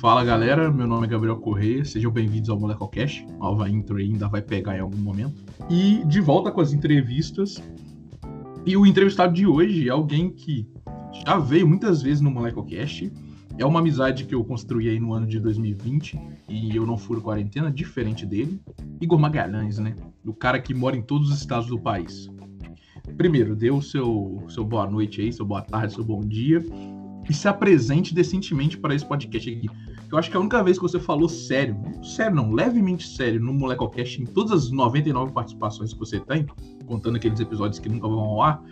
Fala galera, meu nome é Gabriel Correia, sejam bem-vindos ao Molecocast. Nova intro ainda vai pegar em algum momento. E de volta com as entrevistas. E o entrevistado de hoje é alguém que já veio muitas vezes no Molecocast. É uma amizade que eu construí aí no ano de 2020 e eu não furo quarentena, diferente dele. Igor Magalhães, né? O cara que mora em todos os estados do país. Primeiro, dê o seu, seu boa noite aí, seu boa tarde, seu bom dia. E se apresente decentemente para esse podcast aqui. Eu acho que a única vez que você falou sério, sério não, levemente sério, no Molecocast, em todas as 99 participações que você tem, contando aqueles episódios que nunca vão ao ar,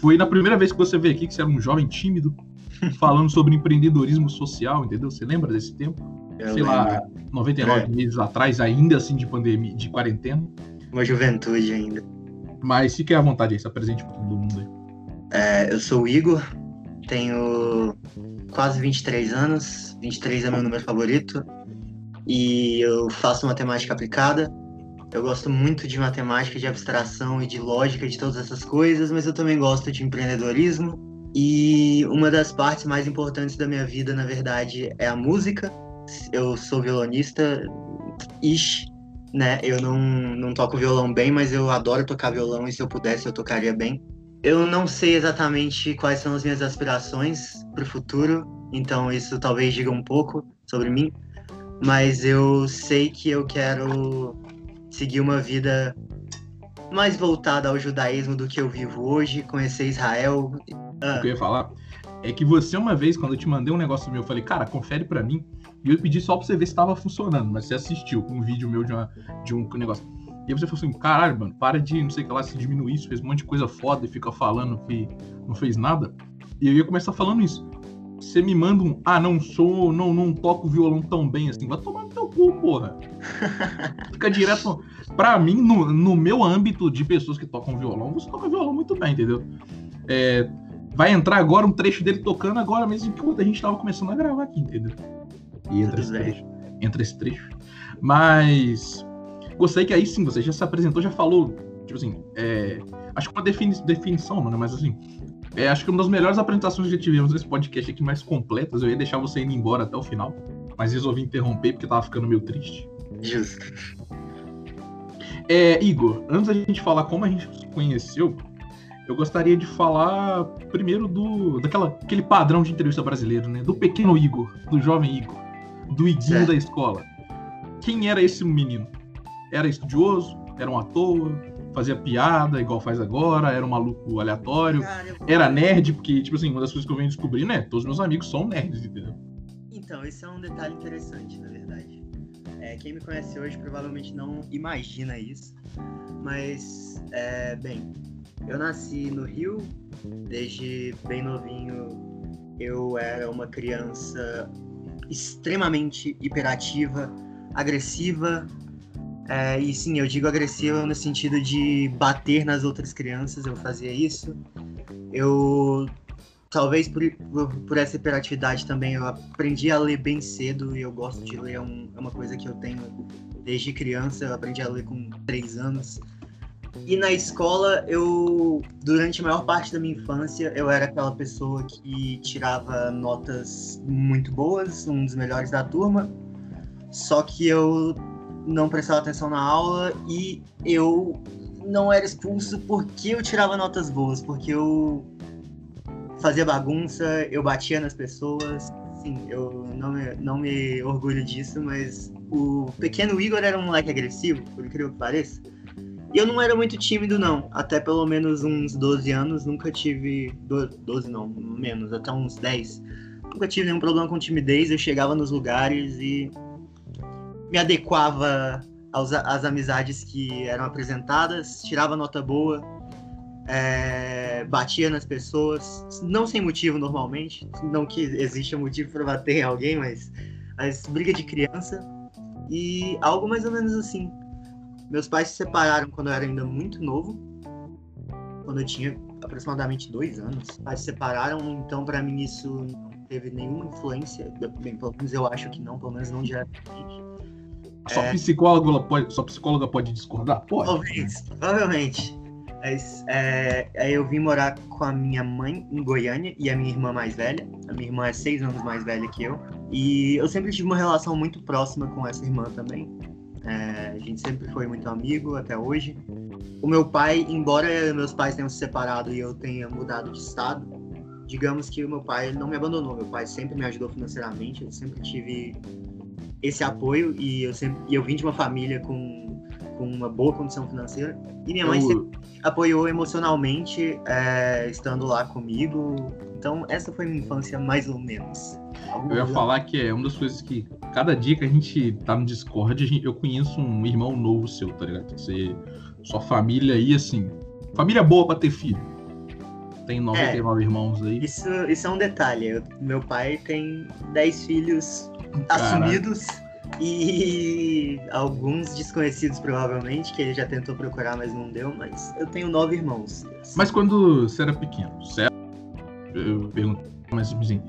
foi na primeira vez que você veio aqui, que você era um jovem tímido, falando sobre empreendedorismo social, entendeu? Você lembra desse tempo? Eu Sei lembro. lá, 99 é. meses atrás, ainda assim de pandemia, de quarentena. Uma juventude ainda. Mas fique à vontade aí, se apresente para todo mundo aí. É, eu sou o Igor, tenho quase 23 anos, 23 é meu número favorito, e eu faço matemática aplicada. Eu gosto muito de matemática, de abstração e de lógica, de todas essas coisas, mas eu também gosto de empreendedorismo. E uma das partes mais importantes da minha vida, na verdade, é a música. Eu sou violonista, ish, né? Eu não, não toco violão bem, mas eu adoro tocar violão e se eu pudesse eu tocaria bem. Eu não sei exatamente quais são as minhas aspirações para o futuro, então isso talvez diga um pouco sobre mim, mas eu sei que eu quero seguir uma vida mais voltada ao judaísmo do que eu vivo hoje, conhecer Israel. Ah. O que eu ia falar é que você, uma vez, quando eu te mandei um negócio meu, eu falei, cara, confere para mim. E eu pedi só pra você ver se tava funcionando, mas você assistiu um vídeo meu de, uma, de um negócio. E aí você falou assim, caralho, mano, para de, não sei o que lá, se diminuir isso, fez um monte de coisa foda e fica falando que não fez nada. E eu ia começar falando isso. Você me manda um, ah, não sou, não, não toco violão tão bem assim. Vai tomar no teu cu, porra. fica direto. Pra mim, no, no meu âmbito de pessoas que tocam violão, você toca violão muito bem, entendeu? É, vai entrar agora um trecho dele tocando agora mesmo enquanto a gente tava começando a gravar aqui, entendeu? E entra esse trecho. Entra esse trecho. Mas Gostei que aí sim, você já se apresentou, já falou, tipo assim, é, acho que uma defini definição, mano, mas assim, é, acho que uma das melhores apresentações que tivemos nesse podcast aqui, mais completas, eu ia deixar você indo embora até o final, mas resolvi interromper porque tava ficando meio triste. Justo. É, Igor, antes da gente falar como a gente se conheceu, eu gostaria de falar primeiro do daquela aquele padrão de entrevista brasileiro, né? Do pequeno Igor, do jovem Igor, do Iguinho da escola. Quem era esse menino? Era estudioso, era um ator, fazia piada, igual faz agora, era um maluco aleatório, Cara, era nerd, porque, tipo assim, uma das coisas que eu venho descobrir, né? Todos meus amigos são nerds, entendeu? Então, esse é um detalhe interessante, na verdade. É, quem me conhece hoje provavelmente não imagina isso, mas, é, bem, eu nasci no Rio, desde bem novinho eu era uma criança extremamente hiperativa, agressiva, é, e sim, eu digo agressiva no sentido de bater nas outras crianças, eu fazia isso. Eu, talvez por, por essa hiperatividade também, eu aprendi a ler bem cedo e eu gosto de ler, é, um, é uma coisa que eu tenho desde criança, eu aprendi a ler com três anos. E na escola, eu, durante a maior parte da minha infância, eu era aquela pessoa que tirava notas muito boas, um dos melhores da turma. Só que eu não prestava atenção na aula e eu não era expulso porque eu tirava notas boas, porque eu fazia bagunça, eu batia nas pessoas. Sim, eu não me, não me orgulho disso, mas o pequeno Igor era um moleque agressivo, por incrível que pareça. E eu não era muito tímido, não. Até pelo menos uns 12 anos, nunca tive. 12 não, menos, até uns 10. Nunca tive nenhum problema com timidez. Eu chegava nos lugares e me adequava aos, às amizades que eram apresentadas, tirava nota boa, é, batia nas pessoas, não sem motivo normalmente, não que exista motivo para bater em alguém, mas, mas briga de criança e algo mais ou menos assim. Meus pais se separaram quando eu era ainda muito novo, quando eu tinha aproximadamente dois anos. Os pais se separaram, então para mim isso não teve nenhuma influência, bem, pelo menos eu acho que não, pelo menos não diretamente. Sua, é... psicóloga pode, sua psicóloga pode discordar? Pode. Talvez, provavelmente. Mas, é, aí eu vim morar com a minha mãe em Goiânia e a minha irmã mais velha. A minha irmã é seis anos mais velha que eu. E eu sempre tive uma relação muito próxima com essa irmã também. É, a gente sempre foi muito amigo até hoje. O meu pai, embora meus pais tenham se separado e eu tenha mudado de estado, digamos que o meu pai não me abandonou. Meu pai sempre me ajudou financeiramente. Eu sempre tive esse apoio e eu sempre e eu vim de uma família com, com uma boa condição financeira. E minha mãe eu... sempre apoiou emocionalmente é, estando lá comigo. Então essa foi minha infância mais ou menos. Eu ia falar que é uma das coisas que cada dia que a gente tá no Discord eu conheço um irmão novo seu tá ligado? Você sua família aí assim família boa para ter filho tem 99 é, irmãos aí. Isso, isso é um detalhe. Eu, meu pai tem 10 filhos assumidos e alguns desconhecidos provavelmente, que ele já tentou procurar, mas não deu, mas eu tenho nove irmãos. Mas quando você era pequeno, certo? Eu pergunto, mas assim,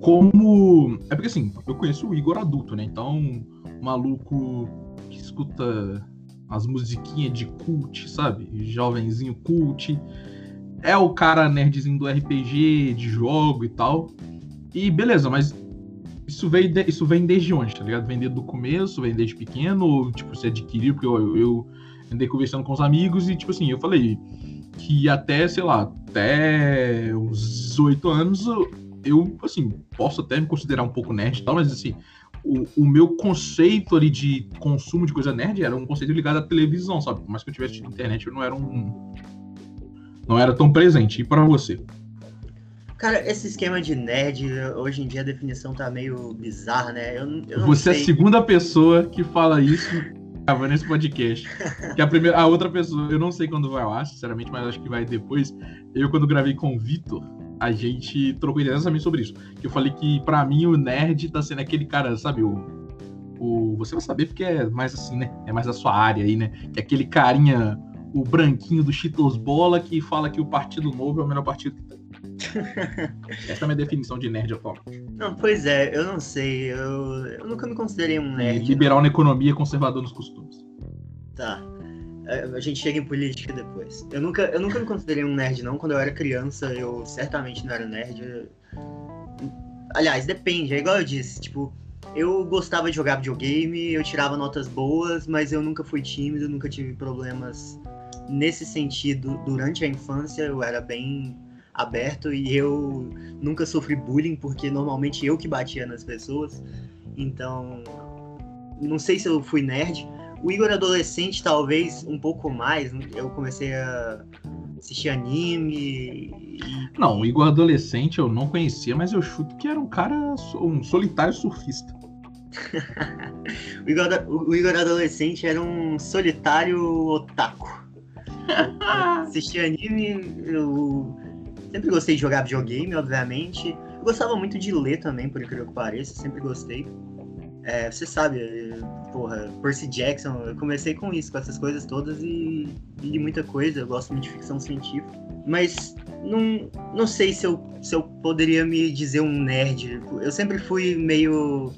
como. É porque assim, eu conheço o Igor adulto, né? Então, um maluco que escuta as musiquinhas de cult, sabe? Jovenzinho cult. É o cara nerdzinho do RPG, de jogo e tal. E beleza, mas isso vem, de, isso vem desde onde, tá ligado? Vem desde o começo, vem desde pequeno, ou, tipo, você adquiriu, porque eu, eu andei conversando com os amigos e, tipo assim, eu falei que até, sei lá, até os 18 anos, eu, assim, posso até me considerar um pouco nerd e tal, mas, assim, o, o, meu conceito ali de consumo de coisa nerd era um conceito ligado à televisão, sabe? Por mais que eu tivesse tido internet, eu não era um... não era tão presente. E para você? Cara, esse esquema de nerd, hoje em dia a definição tá meio bizarra, né? Eu, eu Você sei. é a segunda pessoa que fala isso gravando esse podcast. Que a, primeira, a outra pessoa, eu não sei quando vai lá, sinceramente, mas acho que vai depois. Eu, quando gravei com o Vitor, a gente trocou ideia exatamente sobre isso. Que eu falei que, pra mim, o nerd tá sendo aquele cara, sabe, o. o você vai saber porque é mais assim, né? É mais a sua área aí, né? Que é aquele carinha, o branquinho do Cheetos Bola, que fala que o Partido Novo é o melhor partido que tem. Essa é a minha definição de nerd atualmente. Não, pois é, eu não sei. Eu, eu nunca me considerei um nerd. liberal não. na economia, conservador nos costumes. Tá. É, a gente chega em política depois. Eu nunca, eu nunca me considerei um nerd, não. Quando eu era criança, eu certamente não era nerd. Aliás, depende, é igual eu disse, tipo, eu gostava de jogar videogame, eu tirava notas boas, mas eu nunca fui tímido, nunca tive problemas nesse sentido durante a infância. Eu era bem aberto e eu nunca sofri bullying porque normalmente eu que batia nas pessoas. Então, não sei se eu fui nerd. O Igor adolescente talvez um pouco mais. Eu comecei a assistir anime. E... Não, o Igor adolescente eu não conhecia, mas eu chuto que era um cara, um solitário surfista. o, Igor, o Igor adolescente era um solitário otaku. assistia anime, eu Sempre gostei de jogar videogame, obviamente. Eu gostava muito de ler também, por incrível que pareça, sempre gostei. É, você sabe, porra, Percy Jackson, eu comecei com isso, com essas coisas todas e li muita coisa, eu gosto muito de ficção científica. Mas não, não sei se eu, se eu poderia me dizer um nerd. Eu sempre fui meio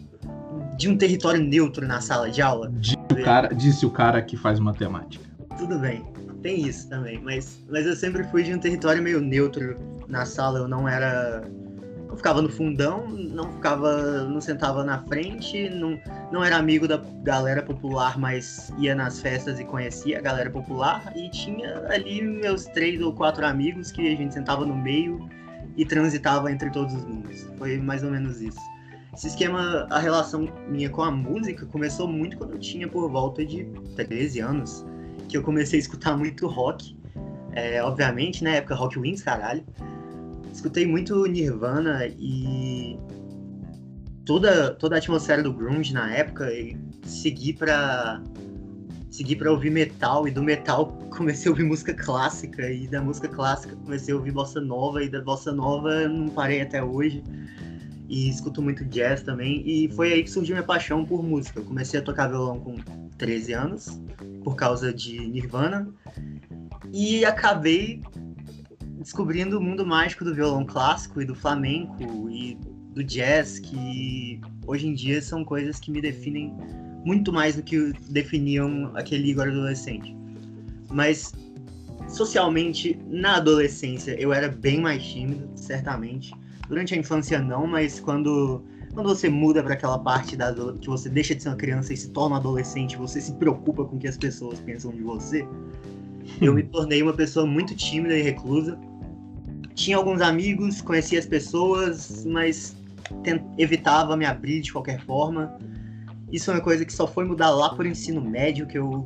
de um território neutro na sala de aula. Disse o cara, disse o cara que faz matemática. Tudo bem tem isso também, mas, mas eu sempre fui de um território meio neutro na sala, eu não era. Eu ficava no fundão, não ficava. não sentava na frente, não, não era amigo da galera popular, mas ia nas festas e conhecia a galera popular, e tinha ali meus três ou quatro amigos que a gente sentava no meio e transitava entre todos os mundos. Foi mais ou menos isso. Esse esquema, a relação minha com a música começou muito quando eu tinha por volta de 13 anos que eu comecei a escutar muito rock. É, obviamente, na né, época Rock Wings, caralho. Escutei muito Nirvana e toda, toda a atmosfera do grunge na época e segui pra segui para ouvir metal e do metal comecei a ouvir música clássica e da música clássica comecei a ouvir bossa nova e da bossa nova não parei até hoje e escuto muito jazz também e foi aí que surgiu minha paixão por música. Eu comecei a tocar violão com 13 anos por causa de Nirvana e acabei descobrindo o mundo mágico do violão clássico e do flamenco e do jazz, que hoje em dia são coisas que me definem muito mais do que definiam aquele Igor adolescente. Mas socialmente, na adolescência, eu era bem mais tímido, certamente. Durante a infância, não, mas quando, quando você muda para aquela parte da que você deixa de ser uma criança e se torna um adolescente, você se preocupa com o que as pessoas pensam de você. Eu me tornei uma pessoa muito tímida e reclusa. Tinha alguns amigos, conhecia as pessoas, mas evitava me abrir de qualquer forma. Isso é uma coisa que só foi mudar lá por ensino médio, que eu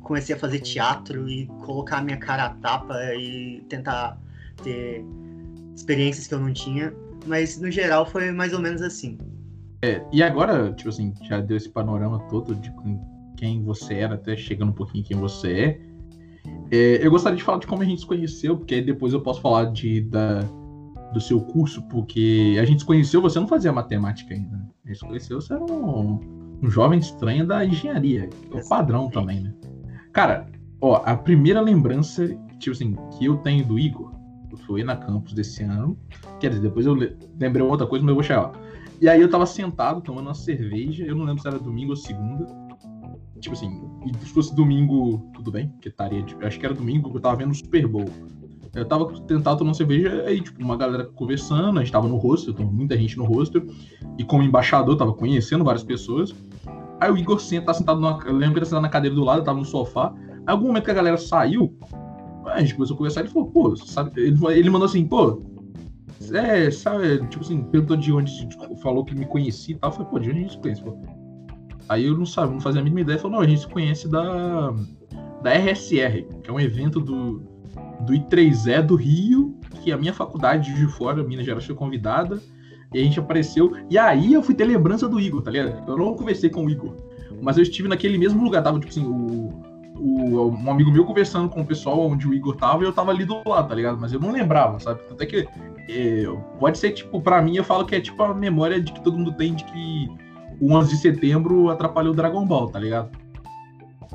comecei a fazer teatro e colocar a minha cara a tapa e tentar ter experiências que eu não tinha. Mas no geral foi mais ou menos assim. É, e agora, tipo assim, já deu esse panorama todo de quem você era, até chegando um pouquinho quem você é. é eu gostaria de falar de como a gente se conheceu, porque aí depois eu posso falar de, da, do seu curso, porque a gente se conheceu, você não fazia matemática ainda. Né? A gente se conheceu, você era um, um jovem estranho da engenharia. É o padrão também, né? Cara, ó, a primeira lembrança, tipo assim, que eu tenho do Igor foi na campus desse ano. Quer dizer, depois eu lembrei outra coisa, mas eu vou chegar lá. E aí eu tava sentado tomando uma cerveja, eu não lembro se era domingo ou segunda. Tipo assim, se fosse domingo, tudo bem, porque estaria, tipo, acho que era domingo, eu tava vendo o Super Bowl. Eu tava tentando tomar cerveja, aí, tipo, uma galera conversando, a gente tava no hostel, então muita gente no hostel, e como embaixador, tava conhecendo várias pessoas. Aí o Igor senta, tá sentado numa. Eu lembro que ele sentado na cadeira do lado, eu tava no sofá. Aí, algum momento que a galera saiu, a gente começou a conversar ele falou, pô, sabe? Ele, ele mandou assim, pô, é, sabe, tipo assim, perguntou de onde, tipo, falou que me conhecia e tal. Falei, pô, de onde a gente se conhece? Pô? Aí eu não sabia, não fazia a mínima ideia. Falou, não, a gente se conhece da, da RSR, que é um evento do, do I3E do Rio, que a minha faculdade de fora, Minas Gerais, foi convidada. E a gente apareceu. E aí eu fui ter lembrança do Igor, tá ligado? Eu não conversei com o Igor. Mas eu estive naquele mesmo lugar. Tava, tipo assim, o, o, um amigo meu conversando com o pessoal onde o Igor tava e eu tava ali do lado, tá ligado? Mas eu não lembrava, sabe? Até que. É, pode ser, tipo, pra mim, eu falo que é tipo a memória de que todo mundo tem de que o 11 de setembro atrapalhou o Dragon Ball, tá ligado?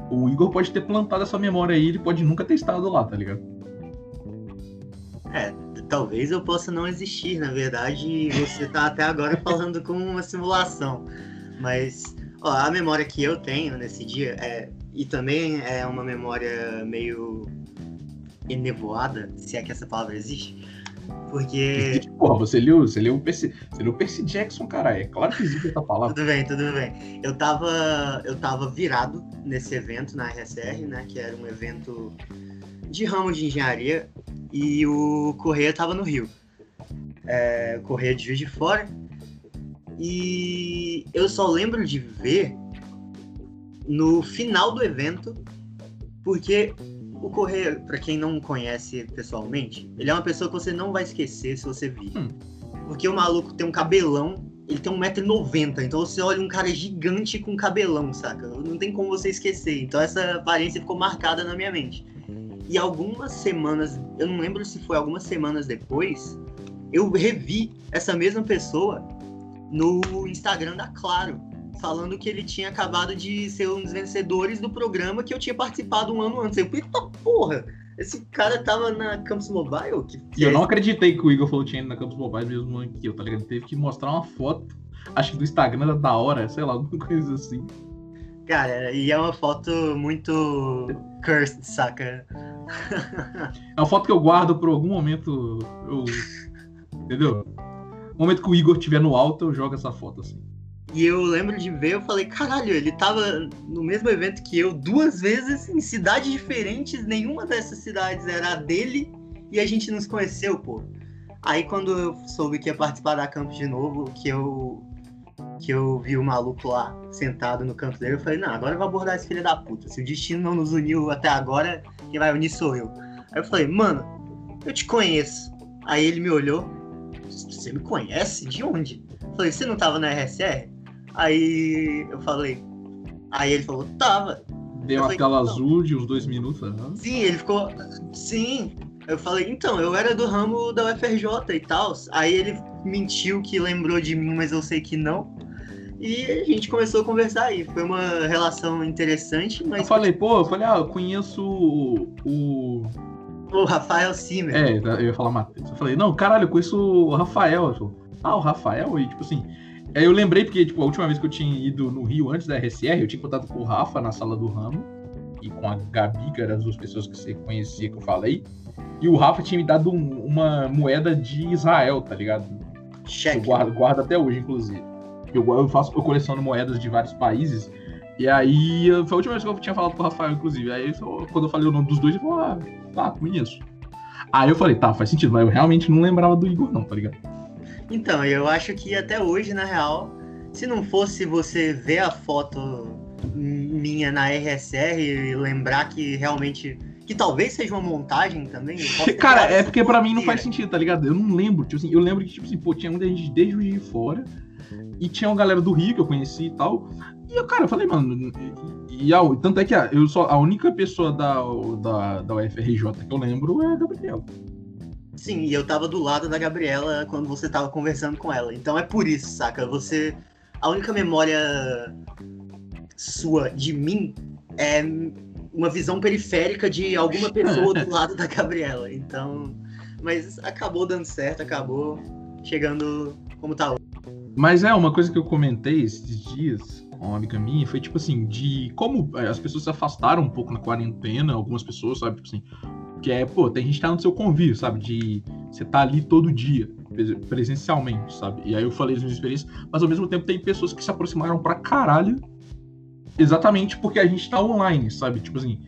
O Igor pode ter plantado essa memória aí, ele pode nunca ter estado lá, tá ligado? É, talvez eu possa não existir, na verdade, você tá até agora falando com uma simulação. Mas ó, a memória que eu tenho nesse dia é. E também é uma memória meio enevoada, se é que essa palavra existe. Porque. Porra, você leu, você leu o Percy, você Percy Jackson, cara. É claro que existe essa palavra. tudo bem, tudo bem. Eu tava, eu tava virado nesse evento na RSR, né? Que era um evento de ramo de engenharia e o Correia estava no Rio. É, Correia de Juiz de Fora. E eu só lembro de ver no final do evento, porque o Correia, para quem não conhece pessoalmente, ele é uma pessoa que você não vai esquecer se você vir. Hum. Porque o maluco tem um cabelão, ele tem 1,90m, então você olha um cara gigante com cabelão, saca? Não tem como você esquecer. Então essa aparência ficou marcada na minha mente. E algumas semanas, eu não lembro se foi algumas semanas depois, eu revi essa mesma pessoa no Instagram da Claro, falando que ele tinha acabado de ser um dos vencedores do programa que eu tinha participado um ano antes. Eu eita porra! Esse cara tava na Campus Mobile? Que, que e eu é não acreditei que o Igor falou que tinha ido na Campus Mobile mesmo que eu, tá ligado? Teve que mostrar uma foto, acho que do Instagram da hora, sei lá, alguma coisa assim. Cara, e é uma foto muito cursed, saca? É uma foto que eu guardo por algum momento. Eu... Entendeu? No momento que o Igor estiver no alto, eu jogo essa foto assim. E eu lembro de ver, eu falei, caralho, ele tava no mesmo evento que eu duas vezes em cidades diferentes, nenhuma dessas cidades era a dele e a gente nos conheceu, pô. Aí quando eu soube que ia participar da Campus de novo, que eu que eu vi o maluco lá sentado no canto dele, eu falei, não, agora eu vou abordar esse filho da puta. Se o destino não nos uniu até agora, quem vai unir sou eu. Aí eu falei, mano, eu te conheço. Aí ele me olhou, você me conhece? De onde? Eu falei, você não tava na RSR? Aí eu falei, aí ele falou, tava. Deu uma tela azul de uns dois minutos, né? Sim, ele ficou, sim. Eu falei, então, eu era do ramo da UFRJ e tal. Aí ele mentiu que lembrou de mim, mas eu sei que não. E a gente começou a conversar aí. Foi uma relação interessante, mas. Eu falei, pô, eu falei, ah, eu conheço o. O Rafael Simer. É, eu ia falar Matheus. Eu falei, não, caralho, eu conheço o Rafael. Falei, ah, o Rafael? E tipo assim. Aí eu lembrei, porque, tipo, a última vez que eu tinha ido no Rio antes da RSR, eu tinha contado com o Rafa na sala do ramo. e com a Gabi, que eram as duas pessoas que você conhecia que eu falei. E o Rafa tinha me dado um, uma moeda de Israel, tá ligado? Cheque. Eu guardo, guardo até hoje, inclusive. Eu, eu faço, eu coleciono moedas de vários países. E aí, foi a última vez que eu tinha falado com o Rafael, inclusive. Aí, quando eu falei o nome dos dois, ele falou, ah, tá, conheço. Aí eu falei, tá, faz sentido, mas eu realmente não lembrava do Igor, não, tá ligado? Então, eu acho que até hoje, na real, se não fosse você ver a foto minha na RSR e lembrar que realmente. Que talvez seja uma montagem também. Cara, é porque pra mim não faz sentido, tá ligado? Eu não lembro. Tipo assim, eu lembro que, tipo assim, pô, tinha muita gente desde o de fora. E tinha uma galera do Rio que eu conheci e tal. E eu, cara, eu falei, mano. E, e, e tanto é que eu só, a única pessoa da, da, da UFRJ que eu lembro é a Gabriela. Sim, e eu tava do lado da Gabriela quando você tava conversando com ela. Então é por isso, saca? Você. A única memória sua de mim é uma visão periférica de alguma pessoa do lado da Gabriela. Então. Mas acabou dando certo, acabou chegando como tá hoje. Mas é, uma coisa que eu comentei esses dias com uma amiga minha foi tipo assim, de como as pessoas se afastaram um pouco na quarentena, algumas pessoas, sabe, tipo assim, que é, pô, tem gente que tá no seu convívio, sabe? De você tá ali todo dia, presencialmente, sabe? E aí eu falei das minhas experiências, mas ao mesmo tempo tem pessoas que se aproximaram pra caralho exatamente porque a gente tá online, sabe? Tipo assim,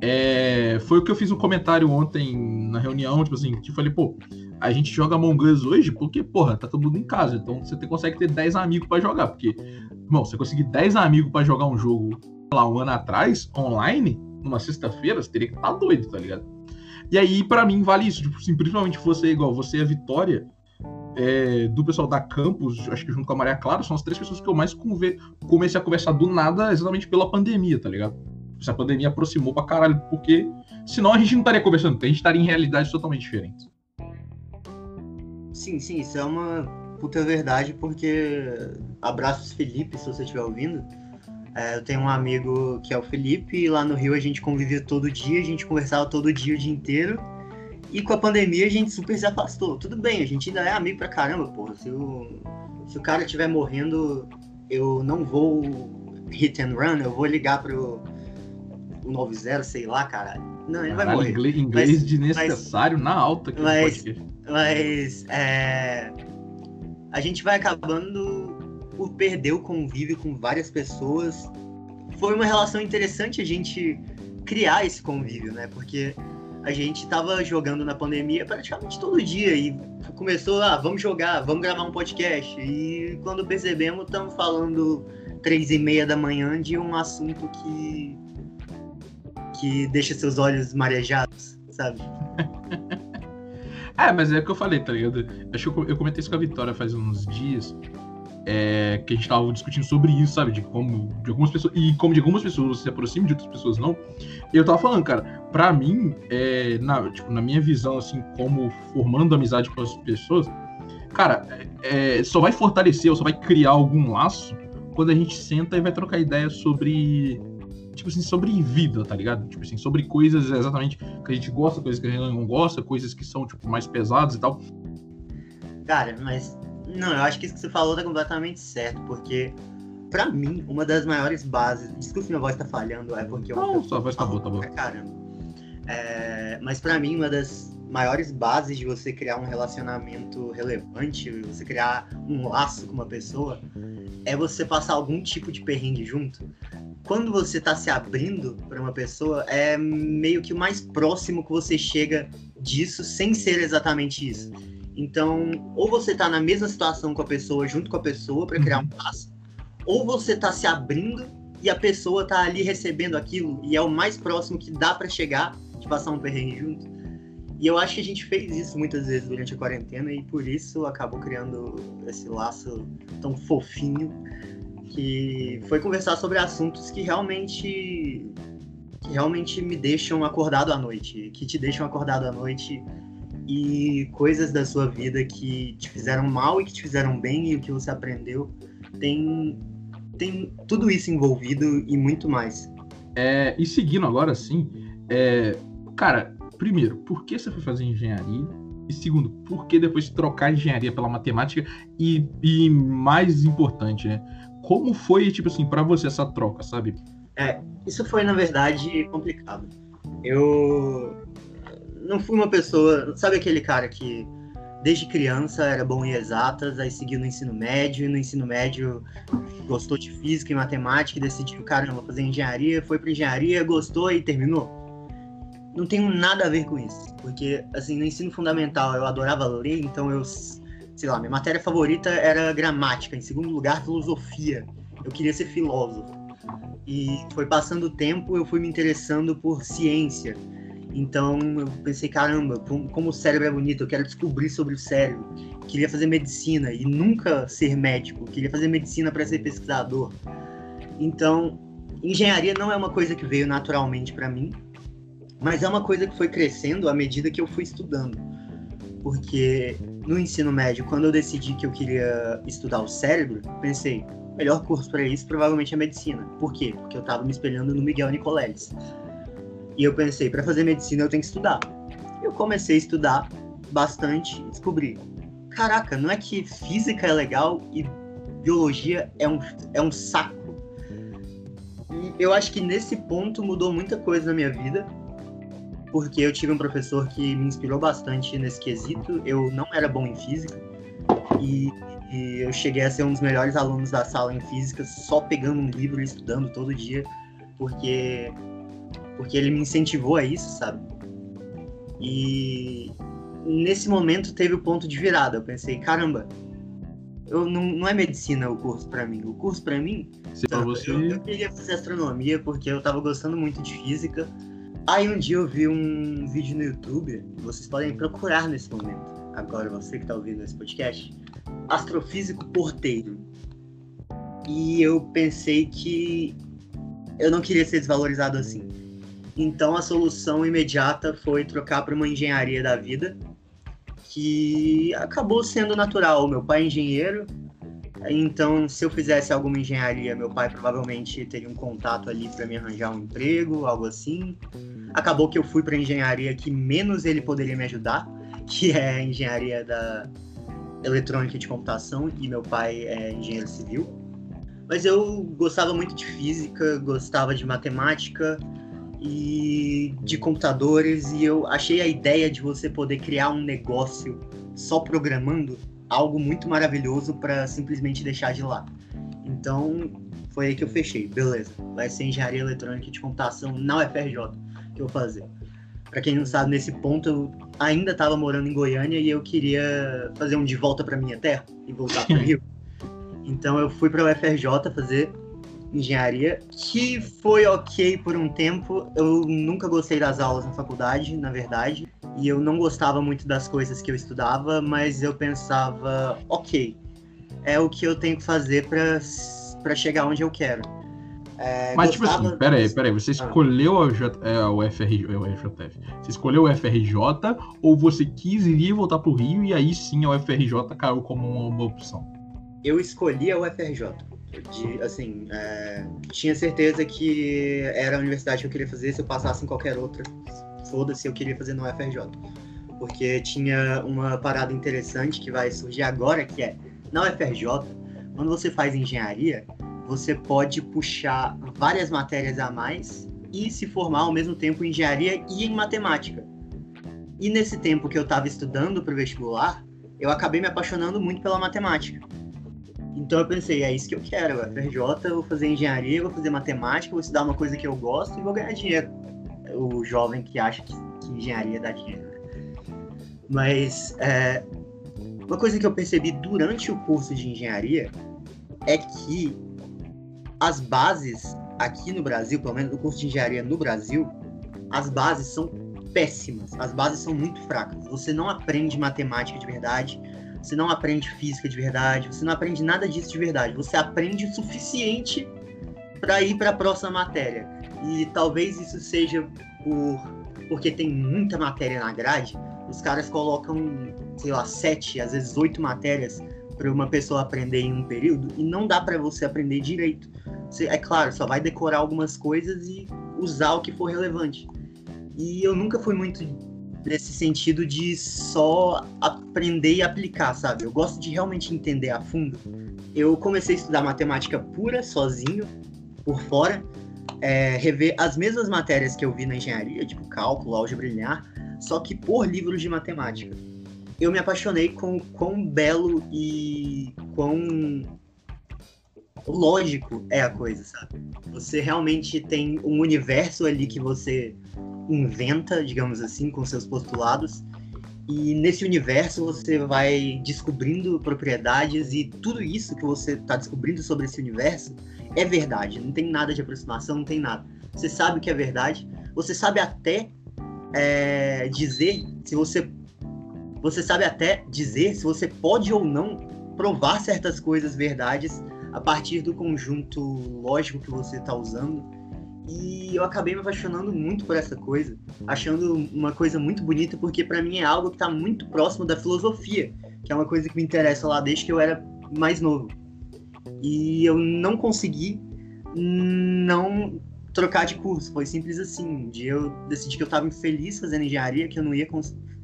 é... foi o que eu fiz um comentário ontem na reunião, tipo assim, que eu falei, pô, a gente joga Among Us hoje porque, porra, tá todo mundo em casa, então você consegue ter 10 amigos para jogar, porque, irmão, você conseguir 10 amigos para jogar um jogo, lá, um ano atrás, online, numa sexta-feira, você teria que estar tá doido, tá ligado? E aí, para mim, vale isso. Tipo, assim, principalmente você, igual você e a Vitória, é, do pessoal da Campus, acho que junto com a Maria Clara, são as três pessoas que eu mais conver... comecei a conversar do nada, exatamente pela pandemia, tá ligado? Se a pandemia aproximou pra caralho, porque senão a gente não estaria conversando, porque a gente estaria em realidades totalmente diferentes. Sim, sim, isso é uma puta verdade, porque abraços Felipe, se você estiver ouvindo. É, eu tenho um amigo que é o Felipe, e lá no Rio a gente convivia todo dia, a gente conversava todo dia o dia inteiro. E com a pandemia a gente super se afastou. Tudo bem, a gente ainda é amigo pra caramba, porra. Se o, se o cara estiver morrendo, eu não vou hit and run, eu vou ligar pro o 90, sei lá, caralho. Não, ele caralho, vai morrer. Inglês, inglês mas, desnecessário mas, na alta aqui mas, mas é, a gente vai acabando por perder o convívio com várias pessoas. Foi uma relação interessante a gente criar esse convívio, né? Porque a gente tava jogando na pandemia praticamente todo dia e começou, ah, vamos jogar, vamos gravar um podcast. E quando percebemos, estamos falando três e meia da manhã de um assunto que que deixa seus olhos marejados, sabe? é, mas é o que eu falei, tá ligado? Acho que eu comentei isso com a Vitória faz uns dias é, que a gente tava discutindo sobre isso, sabe? De como de algumas pessoas. E como de algumas pessoas se aproximam, de outras pessoas não. Eu tava falando, cara, pra mim, é, na, tipo, na minha visão, assim, como formando amizade com as pessoas, cara, é, só vai fortalecer ou só vai criar algum laço quando a gente senta e vai trocar ideia sobre. Tipo assim, sobre vida, tá ligado? Tipo assim, sobre coisas exatamente que a gente gosta, coisas que a gente não gosta, coisas que são, tipo, mais pesadas e tal. Cara, mas não, eu acho que isso que você falou tá completamente certo, porque para mim, uma das maiores bases. Desculpa se minha voz tá falhando, é porque eu. Não, sua voz tá boa, tá boa. Caramba. É, mas para mim, uma das maiores bases de você criar um relacionamento relevante, você criar um laço com uma pessoa, é você passar algum tipo de perrengue junto. Quando você tá se abrindo para uma pessoa, é meio que o mais próximo que você chega disso sem ser exatamente isso. Então, ou você tá na mesma situação com a pessoa, junto com a pessoa, para criar um uhum. laço, ou você tá se abrindo e a pessoa tá ali recebendo aquilo, e é o mais próximo que dá para chegar de passar um perrengue junto. E eu acho que a gente fez isso muitas vezes durante a quarentena e por isso acabou criando esse laço tão fofinho que foi conversar sobre assuntos que realmente que realmente me deixam acordado à noite, que te deixam acordado à noite e coisas da sua vida que te fizeram mal e que te fizeram bem e o que você aprendeu. Tem, tem tudo isso envolvido e muito mais. É, e seguindo agora, assim, é, cara, primeiro, por que você foi fazer engenharia? E segundo, por que depois trocar engenharia pela matemática? E, e mais importante, né? Como foi, tipo assim, para você essa troca, sabe? É, isso foi, na verdade, complicado. Eu não fui uma pessoa. Sabe aquele cara que desde criança era bom em exatas, aí seguiu no ensino médio, e no ensino médio gostou de física e matemática e decidiu, caramba, fazer engenharia, foi para engenharia, gostou e terminou? Não tenho nada a ver com isso, porque assim, no ensino fundamental eu adorava ler, então eu, sei lá, minha matéria favorita era gramática, em segundo lugar, filosofia. Eu queria ser filósofo. E foi passando o tempo, eu fui me interessando por ciência. Então eu pensei, caramba, como o cérebro é bonito, eu quero descobrir sobre o cérebro. Queria fazer medicina e nunca ser médico, queria fazer medicina para ser pesquisador. Então, engenharia não é uma coisa que veio naturalmente para mim, mas é uma coisa que foi crescendo à medida que eu fui estudando. Porque no ensino médio, quando eu decidi que eu queria estudar o cérebro, pensei, melhor curso para isso provavelmente é medicina. Por quê? Porque eu estava me espelhando no Miguel Nicoleles. E eu pensei, para fazer medicina eu tenho que estudar. Eu comecei a estudar bastante e descobri, caraca, não é que física é legal e biologia é um, é um saco. E eu acho que nesse ponto mudou muita coisa na minha vida, porque eu tive um professor que me inspirou bastante nesse quesito. Eu não era bom em física e, e eu cheguei a ser um dos melhores alunos da sala em física, só pegando um livro e estudando todo dia, porque porque ele me incentivou a isso, sabe? E nesse momento teve o ponto de virada. Eu pensei, caramba, eu não, não é medicina o curso para mim. O curso para mim, sabe, você... eu, eu, queria fazer astronomia porque eu tava gostando muito de física. Aí um dia eu vi um vídeo no YouTube, vocês podem procurar nesse momento. Agora você que tá ouvindo esse podcast, astrofísico porteiro. E eu pensei que eu não queria ser desvalorizado assim. Então a solução imediata foi trocar para uma engenharia da vida, que acabou sendo natural. Meu pai é engenheiro, então se eu fizesse alguma engenharia, meu pai provavelmente teria um contato ali para me arranjar um emprego, algo assim. Acabou que eu fui para engenharia que menos ele poderia me ajudar, que é a engenharia da eletrônica de computação, e meu pai é engenheiro civil. Mas eu gostava muito de física, gostava de matemática, e de computadores e eu achei a ideia de você poder criar um negócio só programando algo muito maravilhoso para simplesmente deixar de lado. Então foi aí que eu fechei, beleza. Vai ser engenharia eletrônica de computação na UFRJ que eu vou fazer. Para quem não sabe, nesse ponto eu ainda estava morando em Goiânia e eu queria fazer um de volta para minha terra e voltar para o Rio. Então eu fui para a UFRJ fazer engenharia, que foi ok por um tempo. Eu nunca gostei das aulas na faculdade, na verdade, e eu não gostava muito das coisas que eu estudava, mas eu pensava, ok, é o que eu tenho que fazer para chegar onde eu quero. É, Mas, tipo assim, peraí, peraí, você ah. escolheu a, J, é, o FRJ, o FJF, você escolheu o FRJ ou você quis ir voltar pro Rio e aí sim a UFRJ caiu como uma, uma opção? Eu escolhi a UFRJ de, assim, é, tinha certeza que era a universidade que eu queria fazer se eu passasse em qualquer outra. Foda-se, eu queria fazer no UFRJ. Porque tinha uma parada interessante que vai surgir agora, que é, na UFRJ, quando você faz engenharia, você pode puxar várias matérias a mais e se formar ao mesmo tempo em engenharia e em matemática. E nesse tempo que eu estava estudando para o vestibular, eu acabei me apaixonando muito pela matemática. Então eu pensei, é isso que eu quero, FRJ, vou fazer engenharia, vou fazer matemática, vou estudar uma coisa que eu gosto e vou ganhar dinheiro. O jovem que acha que, que engenharia dá dinheiro. Mas é, uma coisa que eu percebi durante o curso de engenharia é que as bases aqui no Brasil, pelo menos no curso de engenharia no Brasil, as bases são péssimas. As bases são muito fracas. Você não aprende matemática de verdade, você não aprende física de verdade, você não aprende nada disso de verdade. Você aprende o suficiente para ir para a próxima matéria. E talvez isso seja por porque tem muita matéria na grade. Os caras colocam, sei lá, sete, às vezes oito matérias para uma pessoa aprender em um período e não dá para você aprender direito. Você, é claro, só vai decorar algumas coisas e usar o que for relevante. E eu nunca fui muito nesse sentido de só aprender e aplicar, sabe? Eu gosto de realmente entender a fundo. Eu comecei a estudar matemática pura, sozinho, por fora, é, rever as mesmas matérias que eu vi na engenharia, tipo cálculo, álgebra linear, só que por livros de matemática. Eu me apaixonei com quão belo e quão lógico é a coisa, sabe? Você realmente tem um universo ali que você inventa, digamos assim, com seus postulados. E nesse universo você vai descobrindo propriedades e tudo isso que você está descobrindo sobre esse universo é verdade. Não tem nada de aproximação, não tem nada. Você sabe que é verdade. Você sabe até é, dizer se você você sabe até dizer se você pode ou não provar certas coisas verdades a partir do conjunto lógico que você está usando. E eu acabei me apaixonando muito por essa coisa, achando uma coisa muito bonita, porque para mim é algo que está muito próximo da filosofia, que é uma coisa que me interessa lá desde que eu era mais novo. E eu não consegui não trocar de curso, foi simples assim. Um dia eu decidi que eu estava infeliz fazendo engenharia, que eu não ia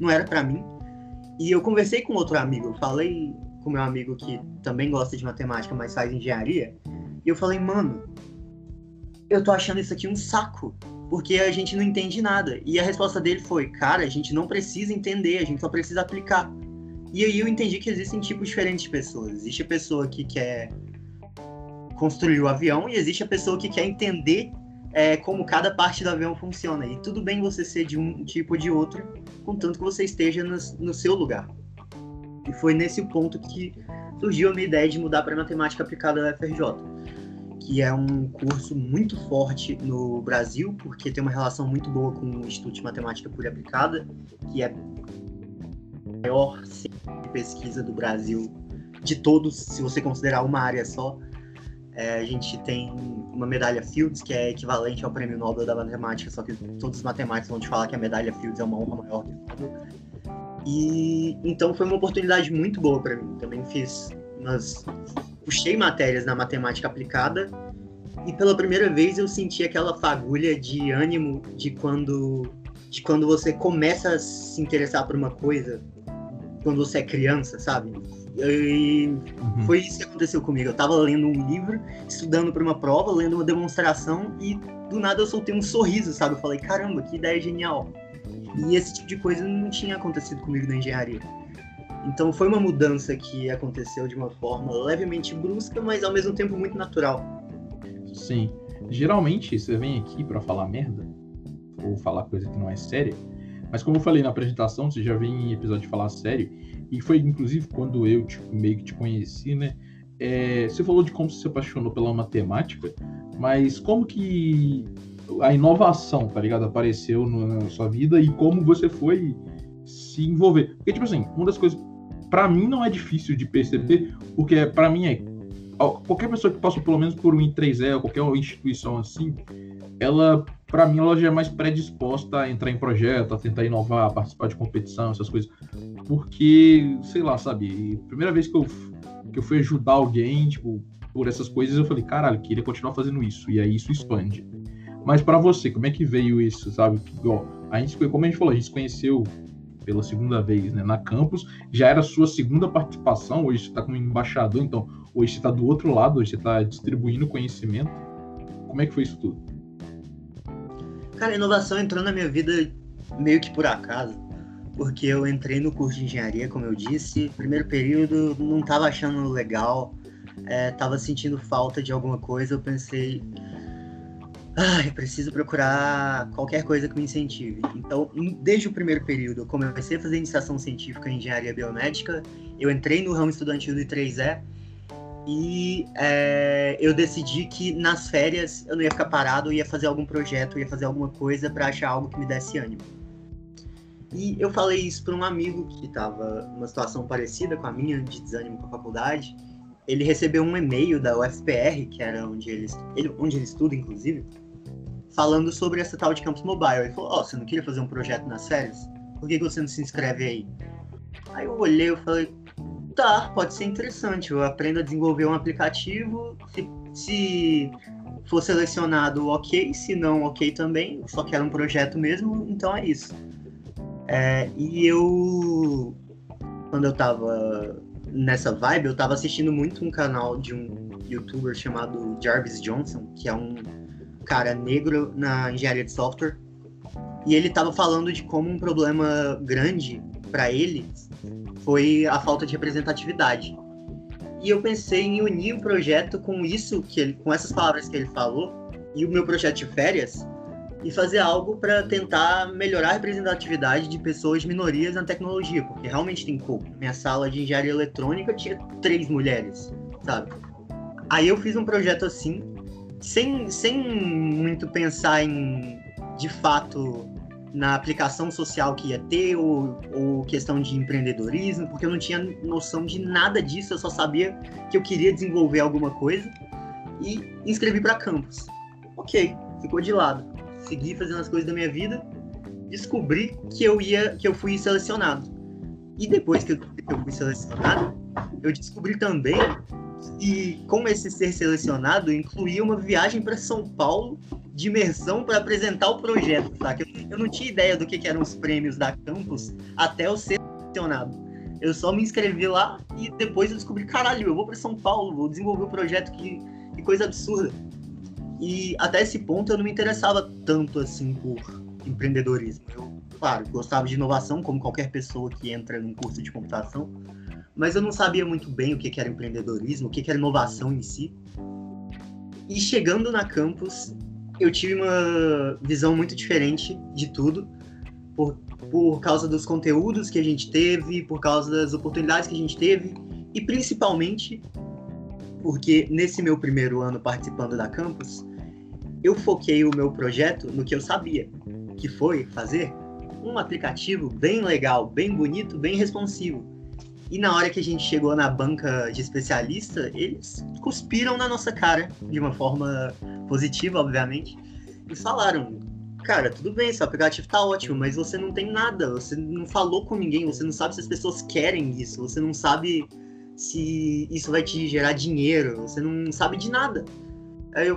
não era para mim. E eu conversei com outro amigo, eu falei com meu amigo que também gosta de matemática, mas faz engenharia, e eu falei, mano, eu tô achando isso aqui um saco, porque a gente não entende nada. E a resposta dele foi, cara, a gente não precisa entender, a gente só precisa aplicar. E aí eu entendi que existem tipos diferentes de pessoas. Existe a pessoa que quer construir o avião e existe a pessoa que quer entender é, como cada parte do avião funciona. E tudo bem você ser de um tipo ou de outro, contanto que você esteja no, no seu lugar. E foi nesse ponto que surgiu a minha ideia de mudar para matemática aplicada da UFRJ, que é um curso muito forte no Brasil, porque tem uma relação muito boa com o Instituto de Matemática Pura Aplicada, que é a maior pesquisa do Brasil de todos, se você considerar uma área só. É, a gente tem uma medalha Fields, que é equivalente ao prêmio Nobel da matemática, só que todos os matemáticos vão te falar que a medalha Fields é uma honra maior que o. E então foi uma oportunidade muito boa para mim. Também fiz umas puxei matérias na matemática aplicada e pela primeira vez eu senti aquela fagulha de ânimo de quando de quando você começa a se interessar por uma coisa quando você é criança, sabe? E uhum. foi isso que aconteceu comigo. Eu tava lendo um livro, estudando para uma prova, lendo uma demonstração e do nada eu soltei um sorriso, sabe? Eu falei, caramba, que ideia genial. E esse tipo de coisa não tinha acontecido comigo na engenharia. Então foi uma mudança que aconteceu de uma forma levemente brusca, mas ao mesmo tempo muito natural. Sim. Geralmente você vem aqui para falar merda ou falar coisa que não é séria, mas como eu falei na apresentação, você já vem em episódio de falar sério, e foi inclusive quando eu tipo, meio que te conheci, né? É, você falou de como você se apaixonou pela matemática, mas como que a inovação, tá ligado? Apareceu na sua vida e como você foi se envolver. Porque, tipo assim, uma das coisas, para mim, não é difícil de perceber, porque para mim é. Qualquer pessoa que passou pelo menos por um I3E, qualquer instituição assim, ela, para mim, ela já é mais predisposta a entrar em projeto, a tentar inovar, a participar de competição, essas coisas. Porque, sei lá, sabe, primeira vez que eu, que eu fui ajudar alguém, tipo, por essas coisas, eu falei, caralho, queria continuar fazendo isso. E aí isso expande. Mas para você, como é que veio isso, sabe? Ó, a gente, como a gente falou, a gente se conheceu pela segunda vez né, na campus, já era sua segunda participação, hoje você está como embaixador, então hoje você está do outro lado, hoje você está distribuindo conhecimento. Como é que foi isso tudo? Cara, a inovação entrou na minha vida meio que por acaso, porque eu entrei no curso de engenharia, como eu disse, primeiro período não estava achando legal, estava é, sentindo falta de alguma coisa, eu pensei, eu preciso procurar qualquer coisa que me incentive. Então, desde o primeiro período, eu comecei a fazer iniciação científica em engenharia biomédica, eu entrei no ramo estudantil do I3E e é, eu decidi que nas férias eu não ia ficar parado, eu ia fazer algum projeto, ia fazer alguma coisa para achar algo que me desse ânimo. E eu falei isso para um amigo que estava numa situação parecida com a minha, de desânimo com a faculdade. Ele recebeu um e-mail da UFPR, que era onde ele, onde ele estuda, inclusive, falando sobre essa tal de Campus Mobile. Ele falou, ó, oh, você não queria fazer um projeto nas férias? Por que, você não se inscreve aí? Aí eu olhei e falei, tá, pode ser interessante. Eu aprendo a desenvolver um aplicativo. Se, se for selecionado, ok. Se não, ok também. Só quero um projeto mesmo, então é isso. É, e eu, quando eu tava nessa vibe, eu tava assistindo muito um canal de um youtuber chamado Jarvis Johnson, que é um cara negro na engenharia de software. E ele estava falando de como um problema grande para ele foi a falta de representatividade. E eu pensei em unir o projeto com isso que ele, com essas palavras que ele falou e o meu projeto de férias e fazer algo para tentar melhorar a representatividade de pessoas de minorias na tecnologia, porque realmente tem pouco. Minha sala de engenharia eletrônica tinha três mulheres, sabe? Aí eu fiz um projeto assim, sem, sem muito pensar em, de fato, na aplicação social que ia ter, ou, ou questão de empreendedorismo, porque eu não tinha noção de nada disso, eu só sabia que eu queria desenvolver alguma coisa e inscrevi para campus. Ok, ficou de lado. Segui fazendo as coisas da minha vida, descobri que eu ia, que eu fui selecionado. E depois que eu, que eu fui selecionado, eu descobri também que, como esse ser selecionado, incluía uma viagem para São Paulo de imersão para apresentar o projeto? Eu, eu não tinha ideia do que, que, eram os prêmios da campus até eu ser selecionado. Eu só me inscrevi lá e depois eu descobri, caralho, eu vou para São Paulo, vou desenvolver o um projeto, que, que coisa absurda. E até esse ponto eu não me interessava tanto assim por empreendedorismo. Eu, claro, gostava de inovação, como qualquer pessoa que entra num curso de computação, mas eu não sabia muito bem o que, era empreendedorismo, o que, que era inovação em si. E chegando na campus, eu tive uma visão muito diferente de tudo, por, por causa dos conteúdos que a gente teve, por causa das oportunidades que a gente teve, e principalmente porque nesse meu primeiro ano participando da campus, eu foquei o meu projeto no que eu sabia, que foi fazer um aplicativo bem legal, bem bonito, bem responsivo. E na hora que a gente chegou na banca de especialista, eles cuspiram na nossa cara, de uma forma positiva, obviamente, e falaram: Cara, tudo bem, seu aplicativo tá ótimo, mas você não tem nada, você não falou com ninguém, você não sabe se as pessoas querem isso, você não sabe se isso vai te gerar dinheiro, você não sabe de nada. Aí eu,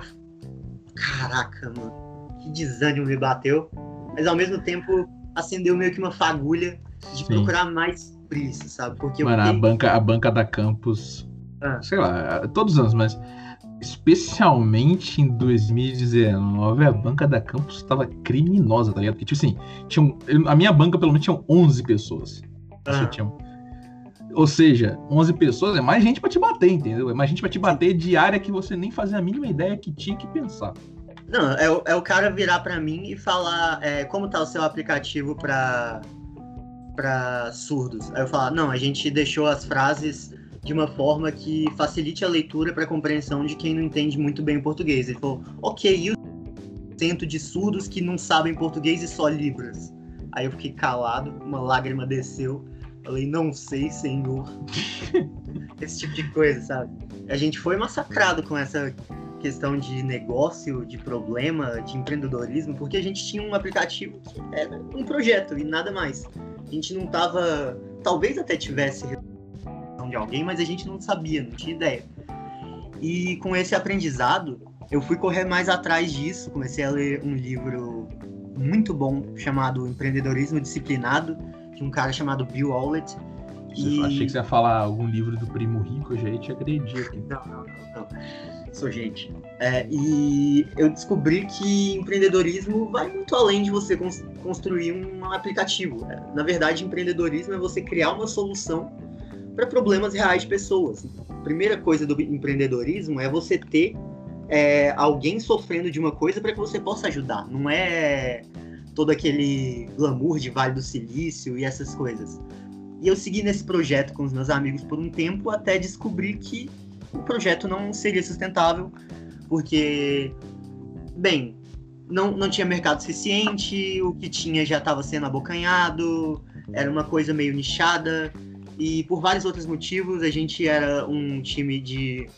caraca, mano, que desânimo me bateu, mas ao mesmo tempo acendeu meio que uma fagulha de Sim. procurar mais isso, sabe? Porque Mano, a, banca, a banca da campus, ah. sei lá, todos os anos, mas especialmente em 2019, a banca da campus estava criminosa, tá ligado? Porque, tipo assim, tinha, a minha banca pelo menos tinha 11 pessoas. Ah. Tinha, ou seja, 11 pessoas é mais gente para te bater, entendeu? É mais gente para te bater de área que você nem fazia a mínima ideia que tinha que pensar. Não, é, é o cara virar para mim e falar é, como tá o seu aplicativo para para surdos. Aí eu falar, não, a gente deixou as frases de uma forma que facilite a leitura para a compreensão de quem não entende muito bem o português. Ele falou, ok, e o cento de surdos que não sabem português e só libras? Aí eu fiquei calado, uma lágrima desceu. Falei, não sei, senhor. Esse tipo de coisa, sabe? A gente foi massacrado com essa questão de negócio, de problema, de empreendedorismo, porque a gente tinha um aplicativo que era um projeto e nada mais. A gente não tava. Talvez até tivesse de alguém, mas a gente não sabia, não tinha ideia. E com esse aprendizado, eu fui correr mais atrás disso, comecei a ler um livro muito bom chamado Empreendedorismo Disciplinado, de um cara chamado Bill Howlett. E... Achei que você ia falar algum livro do Primo Rico, eu já ia te agredir aqui. Não, não, não. não sou gente. É, e eu descobri que empreendedorismo vai muito além de você cons construir um aplicativo. É, na verdade, empreendedorismo é você criar uma solução para problemas reais de pessoas. A primeira coisa do empreendedorismo é você ter é, alguém sofrendo de uma coisa para que você possa ajudar. Não é todo aquele glamour de Vale do Silício e essas coisas. E eu segui nesse projeto com os meus amigos por um tempo até descobrir que o projeto não seria sustentável, porque, bem, não, não tinha mercado suficiente, o que tinha já estava sendo abocanhado, era uma coisa meio nichada, e por vários outros motivos a gente era um time de.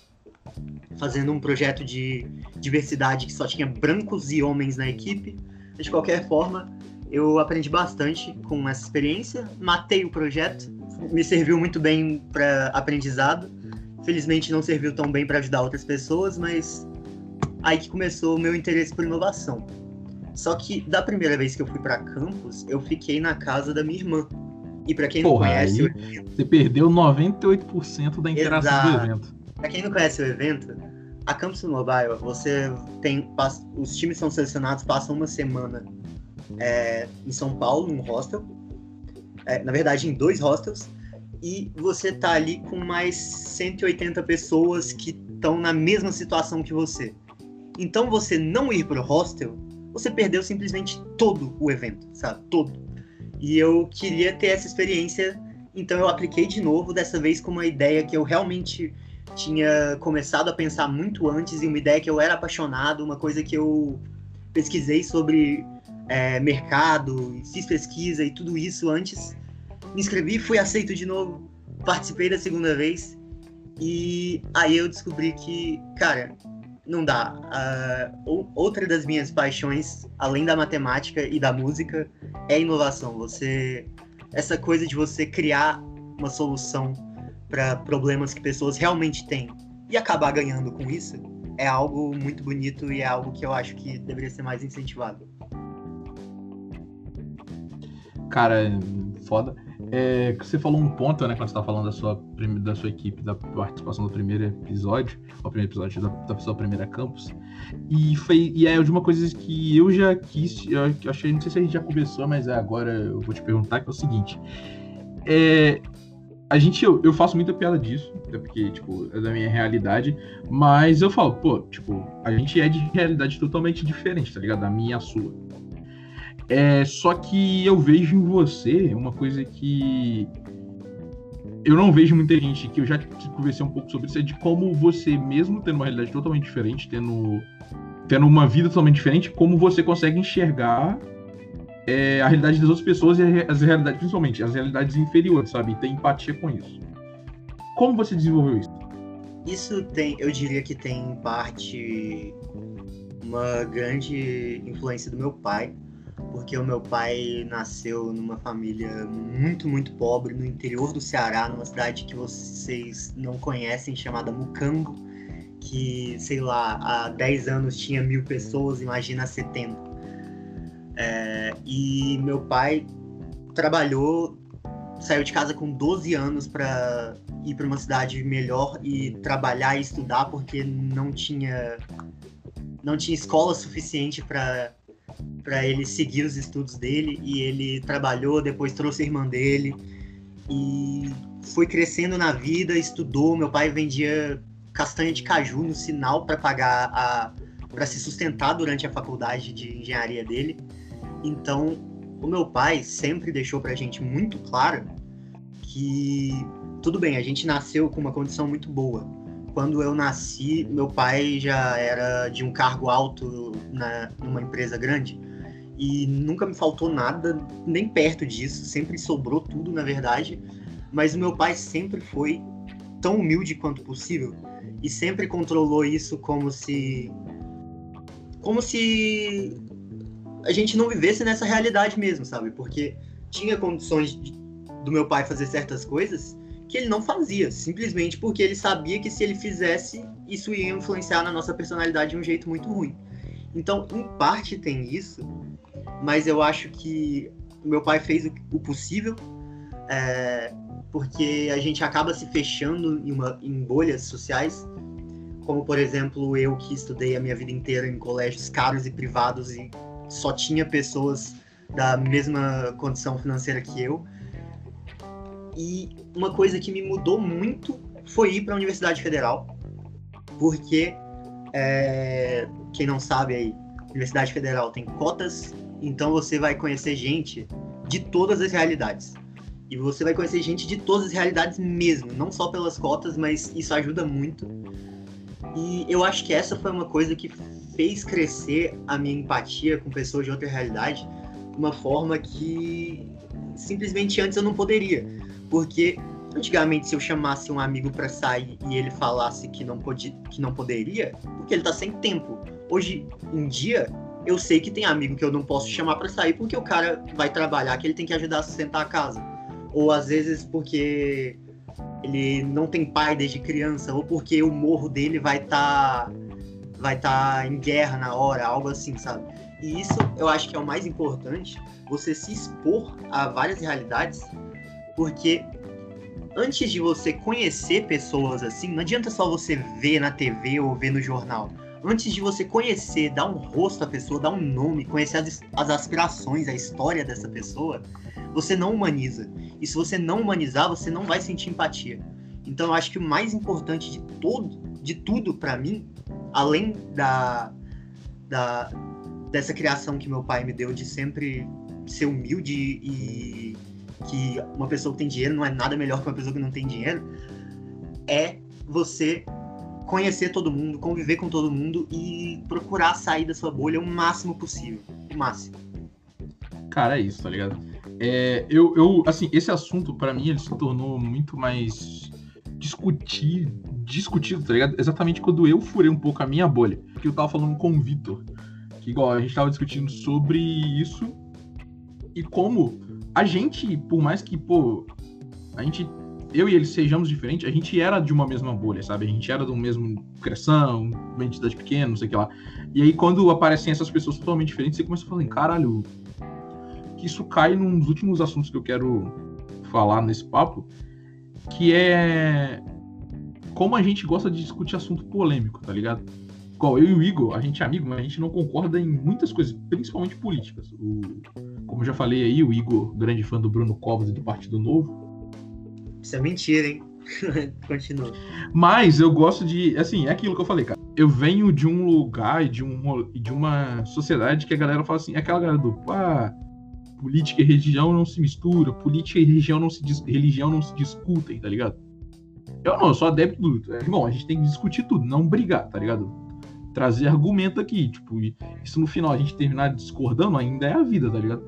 fazendo um projeto de diversidade que só tinha brancos e homens na equipe. De qualquer forma, eu aprendi bastante com essa experiência, matei o projeto, me serviu muito bem para aprendizado Felizmente não serviu tão bem para ajudar outras pessoas, mas aí que começou o meu interesse por inovação. Só que da primeira vez que eu fui para campus, eu fiquei na casa da minha irmã. E para quem Porra, não conhece, aí, evento... você perdeu 98% da interação Exato. do evento. Para quem não conhece o evento, a Campus Mobile, você tem. Os times são selecionados, passam uma semana é, em São Paulo, num hostel. É, na verdade, em dois hostels. E você tá ali com mais 180 pessoas que estão na mesma situação que você. Então, você não ir pro hostel, você perdeu simplesmente todo o evento, sabe? Todo. E eu queria ter essa experiência, então eu apliquei de novo, dessa vez com uma ideia que eu realmente tinha começado a pensar muito antes e uma ideia que eu era apaixonado, uma coisa que eu pesquisei sobre é, mercado, fiz pesquisa e tudo isso antes. Me inscrevi, fui aceito de novo, participei da segunda vez e aí eu descobri que, cara, não dá. Uh, outra das minhas paixões, além da matemática e da música, é inovação. Você, essa coisa de você criar uma solução para problemas que pessoas realmente têm e acabar ganhando com isso é algo muito bonito e é algo que eu acho que deveria ser mais incentivado. Cara, foda. É, você falou um ponto, né, quando você tá falando da sua, da sua equipe, da participação do primeiro episódio, o primeiro episódio da, da sua primeira campus. E foi e é de uma coisa que eu já quis, eu achei, não sei se a gente já conversou, mas agora eu vou te perguntar, que é o seguinte. É, a gente, eu, eu, faço muita piada disso, até porque, tipo, é da minha realidade, mas eu falo, pô, tipo, a gente é de realidade totalmente diferente, tá ligado? Da minha e a sua. É, só que eu vejo em você uma coisa que eu não vejo muita gente, que eu já conversei um pouco sobre isso, é de como você, mesmo tendo uma realidade totalmente diferente, tendo, tendo uma vida totalmente diferente, como você consegue enxergar é, a realidade das outras pessoas e as realidades, principalmente, as realidades inferiores, sabe? E ter empatia com isso. Como você desenvolveu isso? Isso tem, eu diria que tem em parte uma grande influência do meu pai, porque o meu pai nasceu numa família muito, muito pobre no interior do Ceará, numa cidade que vocês não conhecem, chamada Mucambo, que, sei lá, há 10 anos tinha mil pessoas, imagina há 70. É, e meu pai trabalhou, saiu de casa com 12 anos para ir para uma cidade melhor e trabalhar e estudar porque não tinha não tinha escola suficiente para para ele seguir os estudos dele e ele trabalhou, depois trouxe a irmã dele e foi crescendo na vida, estudou. Meu pai vendia castanha de caju no sinal para pagar a para se sustentar durante a faculdade de engenharia dele. Então, o meu pai sempre deixou pra gente muito claro que tudo bem, a gente nasceu com uma condição muito boa. Quando eu nasci, meu pai já era de um cargo alto na, numa empresa grande e nunca me faltou nada, nem perto disso, sempre sobrou tudo, na verdade. Mas o meu pai sempre foi tão humilde quanto possível e sempre controlou isso como se como se a gente não vivesse nessa realidade mesmo, sabe? Porque tinha condições de, do meu pai fazer certas coisas que ele não fazia, simplesmente porque ele sabia que se ele fizesse, isso ia influenciar na nossa personalidade de um jeito muito ruim. Então, em parte tem isso, mas eu acho que meu pai fez o, possível, é, porque a gente acaba se fechando em, uma, em bolhas sociais, como por exemplo eu que estudei a minha vida inteira em colégios caros e privados e só tinha pessoas da mesma condição financeira que eu. E uma coisa que me mudou muito foi ir para a Universidade Federal, porque é, quem não sabe aí, Universidade Federal tem cotas, então você vai conhecer gente de todas as realidades. E você vai conhecer gente de todas as realidades mesmo, não só pelas cotas, mas isso ajuda muito. E eu acho que essa foi uma coisa que fez crescer a minha empatia com pessoas de outra realidade de uma forma que simplesmente antes eu não poderia. Porque antigamente se eu chamasse um amigo para sair e ele falasse que não podia, que não poderia, porque ele tá sem tempo. Hoje em dia, eu sei que tem amigo que eu não posso chamar para sair porque o cara vai trabalhar, que ele tem que ajudar a sustentar a casa. Ou às vezes porque ele não tem pai desde criança, ou porque o morro dele vai estar tá vai tá em guerra na hora, algo assim, sabe? E isso eu acho que é o mais importante, você se expor a várias realidades, porque antes de você conhecer pessoas assim, não adianta só você ver na TV ou ver no jornal. Antes de você conhecer, dar um rosto à pessoa, dar um nome, conhecer as, as aspirações, a história dessa pessoa, você não humaniza. E se você não humanizar, você não vai sentir empatia. Então eu acho que o mais importante de todo, de tudo para mim, além da, da dessa criação que meu pai me deu de sempre ser humilde e que uma pessoa que tem dinheiro não é nada melhor que uma pessoa que não tem dinheiro, é você conhecer todo mundo, conviver com todo mundo e procurar sair da sua bolha o máximo possível. O máximo. Cara, é isso, tá ligado? É, eu, eu, assim, esse assunto, para mim, ele se tornou muito mais discutir, discutido, tá ligado? Exatamente quando eu furei um pouco a minha bolha. Que eu tava falando com o Vitor. Que igual, a gente tava discutindo sobre isso e como a gente, por mais que, pô, a gente, eu e ele sejamos diferentes, a gente era de uma mesma bolha, sabe? A gente era do mesmo criação, uma entidade pequena, não sei o que lá. E aí, quando aparecem essas pessoas totalmente diferentes, você começa a falar, caralho, que isso cai nos últimos assuntos que eu quero falar nesse papo, que é como a gente gosta de discutir assunto polêmico, tá ligado? Igual eu e o Igor, a gente é amigo, mas a gente não concorda em muitas coisas, principalmente políticas. O, como eu já falei aí, o Igor, grande fã do Bruno Covas e do Partido Novo. Isso é mentira, hein? Continua. Mas eu gosto de. Assim, é aquilo que eu falei, cara. Eu venho de um lugar e de, um, de uma sociedade que a galera fala assim, é aquela galera do. Ah, política e religião não se misturam, política e religião não se, religião não se discutem, tá ligado? Eu não, eu sou adepto do. Irmão, a gente tem que discutir tudo, não brigar, tá ligado? Trazer argumento aqui, tipo, e se no final a gente terminar discordando, ainda é a vida, tá ligado?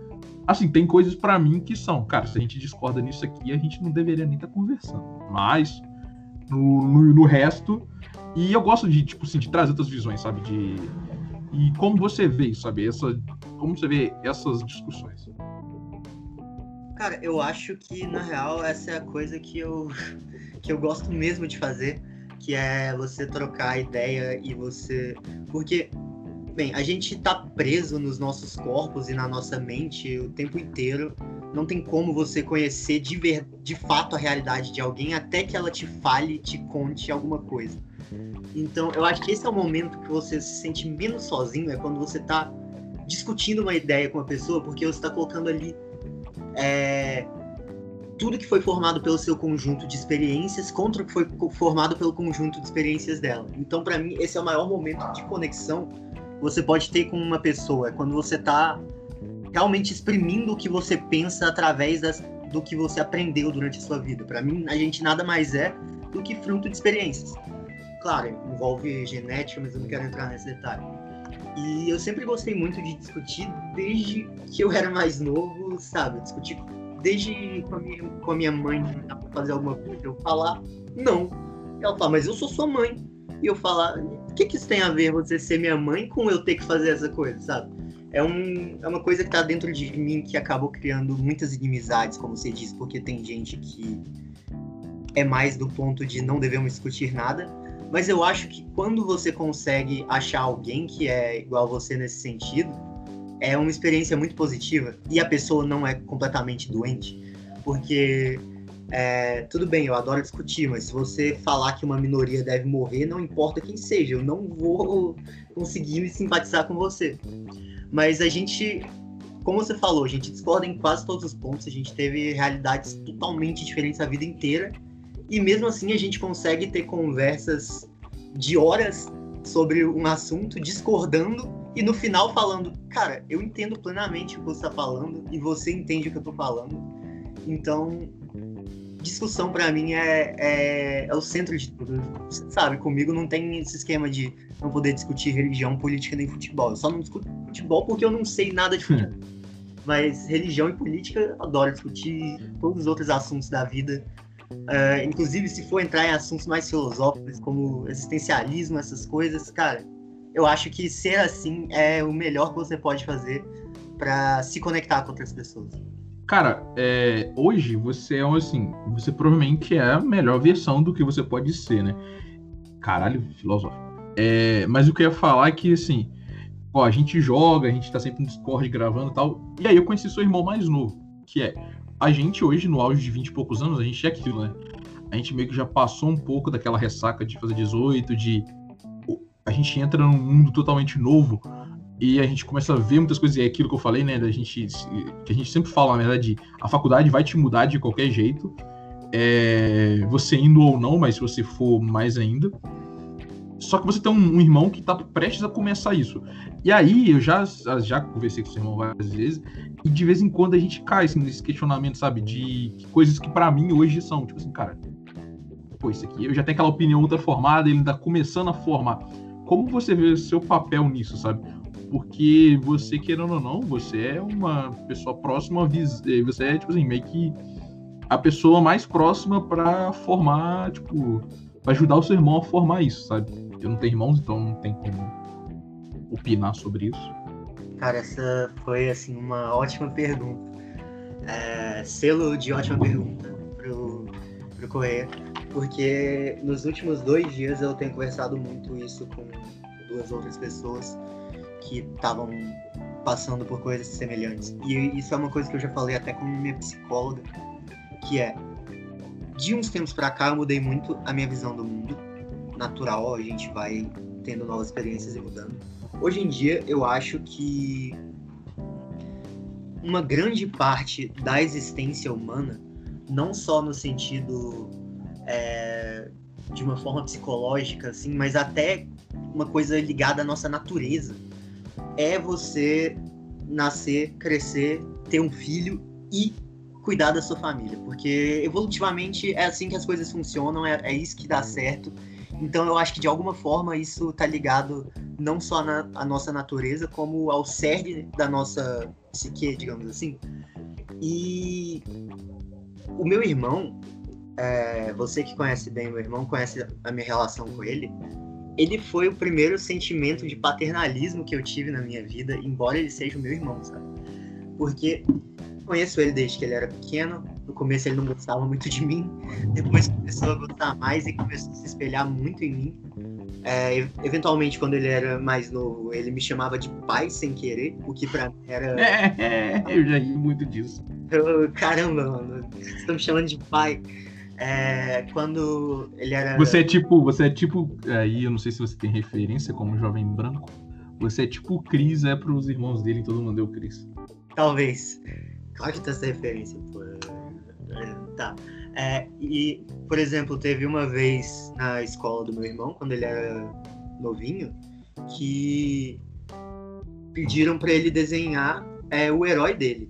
Assim, tem coisas para mim que são, cara, se a gente discorda nisso aqui, a gente não deveria nem estar tá conversando. Mas, no, no, no, resto, e eu gosto de, tipo assim, de trazer outras visões, sabe? De. E como você vê, sabe? Essa, como você vê essas discussões? Cara, eu acho que na real essa é a coisa que eu que eu gosto mesmo de fazer, que é você trocar ideia e você, porque bem, a gente tá preso nos nossos corpos e na nossa mente o tempo inteiro. Não tem como você conhecer de, ver, de fato a realidade de alguém até que ela te fale, te conte alguma coisa. Então, eu acho que esse é o momento que você se sente menos sozinho, é quando você tá discutindo uma ideia com a pessoa, porque você está colocando ali é, tudo que foi formado pelo seu conjunto de experiências contra o que foi formado pelo conjunto de experiências dela. Então, para mim, esse é o maior momento de conexão que você pode ter com uma pessoa, é quando você está realmente exprimindo o que você pensa através das, do que você aprendeu durante a sua vida. Para mim, a gente nada mais é do que fruto de experiências. Claro, envolve genética, mas eu não quero entrar nesse detalhe. E eu sempre gostei muito de discutir desde que eu era mais novo, sabe? Discutir desde com a minha, com a minha mãe fazer alguma coisa, eu falar não. Ela fala, mas eu sou sua mãe. E eu falar, o que, que isso tem a ver você ser minha mãe com eu ter que fazer essa coisa, sabe? É, um, é uma coisa que tá dentro de mim que acabou criando muitas inimizades, como você disse, porque tem gente que é mais do ponto de não devemos discutir nada, mas eu acho que quando você consegue achar alguém que é igual a você nesse sentido, é uma experiência muito positiva e a pessoa não é completamente doente. Porque é, tudo bem, eu adoro discutir, mas se você falar que uma minoria deve morrer, não importa quem seja, eu não vou conseguir me simpatizar com você. Mas a gente, como você falou, a gente discorda em quase todos os pontos, a gente teve realidades totalmente diferentes a vida inteira e mesmo assim a gente consegue ter conversas de horas sobre um assunto, discordando, e no final falando, cara, eu entendo plenamente o que você está falando e você entende o que eu estou falando. Então, discussão para mim é, é, é, o centro de tudo. Você sabe, comigo não tem esse esquema de não poder discutir religião, política nem futebol. Eu só não discuto futebol porque eu não sei nada de futebol. Mas religião e política eu adoro discutir todos os outros assuntos da vida. Uh, inclusive, se for entrar em assuntos mais filosóficos, como existencialismo, essas coisas, cara, eu acho que ser assim é o melhor que você pode fazer para se conectar com outras pessoas. Cara, é, hoje você é assim, você provavelmente é a melhor versão do que você pode ser, né? Caralho, filosófico. É, mas o que eu ia falar é que, assim, ó, a gente joga, a gente tá sempre no Discord gravando e tal. E aí eu conheci seu irmão mais novo, que é a gente hoje, no auge de 20 e poucos anos, a gente é aquilo, né? A gente meio que já passou um pouco daquela ressaca de fazer 18, de. A gente entra num mundo totalmente novo e a gente começa a ver muitas coisas, e é aquilo que eu falei, né? Da gente, que a gente sempre fala, na verdade, a faculdade vai te mudar de qualquer jeito, é, você indo ou não, mas se você for mais ainda. Só que você tem um, um, irmão que tá prestes a começar isso. E aí, eu já, já conversei com seu irmão várias vezes, e de vez em quando a gente cai assim, nesse questionamento, sabe? De coisas que para mim hoje são, tipo assim, cara, pô, isso aqui, eu já tenho aquela opinião outra formada, ele ainda começando a formar. Como você vê o seu papel nisso, sabe? Porque você, querendo ou não, você é uma pessoa próxima, você é, tipo assim, meio que a pessoa mais próxima para formar, tipo, pra ajudar o seu irmão a formar isso, sabe? Eu não tenho irmãos, então não tem como opinar sobre isso. Cara, essa foi assim uma ótima pergunta. É, selo de ótima pergunta pro, pro Correia, porque nos últimos dois dias eu tenho conversado muito isso com duas outras pessoas que estavam passando por coisas semelhantes. E isso é uma coisa que eu já falei até com minha psicóloga, que é de uns tempos para cá eu mudei muito a minha visão do mundo natural, a gente vai tendo novas experiências e mudando. Hoje em dia, eu acho que uma grande parte da existência humana, não só no sentido é, de uma forma psicológica, assim, mas até uma coisa ligada à nossa natureza, é você nascer, crescer, ter um filho e cuidar da sua família, porque evolutivamente é assim que as coisas funcionam, é, é isso que dá certo então eu acho que de alguma forma isso está ligado não só na à nossa natureza, como ao cerne da nossa psique, digamos assim. E o meu irmão, é, você que conhece bem meu irmão, conhece a minha relação com ele, ele foi o primeiro sentimento de paternalismo que eu tive na minha vida, embora ele seja o meu irmão, sabe? Porque conheço ele desde que ele era pequeno. No começo ele não gostava muito de mim. Depois começou a gostar mais e começou a se espelhar muito em mim. É, eventualmente, quando ele era mais novo, ele me chamava de pai sem querer, o que pra mim era. É, eu já ri muito disso. Eu, caramba, mano, vocês estão me chamando de pai. É, quando ele era. Você é tipo, você é tipo. Aí eu não sei se você tem referência como jovem branco. Você é tipo o Cris é pros irmãos dele, todo mundo é o Cris. Talvez. Claro que tem essa referência, pô. Tá. É, e, por exemplo, teve uma vez na escola do meu irmão, quando ele era novinho, que pediram para ele desenhar é, o herói dele.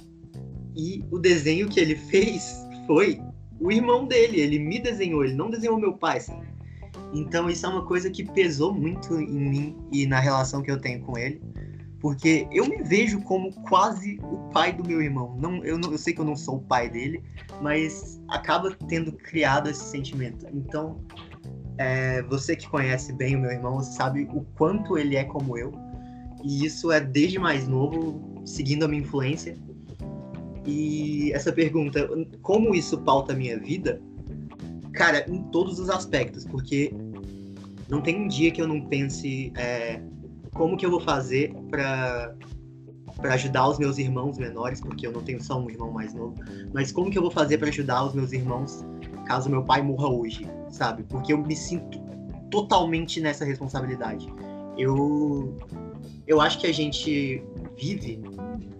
E o desenho que ele fez foi o irmão dele. Ele me desenhou, ele não desenhou meu pai. Assim. Então isso é uma coisa que pesou muito em mim e na relação que eu tenho com ele. Porque eu me vejo como quase o pai do meu irmão. Não, eu, não, eu sei que eu não sou o pai dele, mas acaba tendo criado esse sentimento. Então, é, você que conhece bem o meu irmão sabe o quanto ele é como eu. E isso é desde mais novo, seguindo a minha influência. E essa pergunta, como isso pauta a minha vida? Cara, em todos os aspectos, porque não tem um dia que eu não pense. É, como que eu vou fazer para para ajudar os meus irmãos menores, porque eu não tenho só um irmão mais novo, mas como que eu vou fazer para ajudar os meus irmãos caso meu pai morra hoje, sabe? Porque eu me sinto totalmente nessa responsabilidade. Eu eu acho que a gente vive,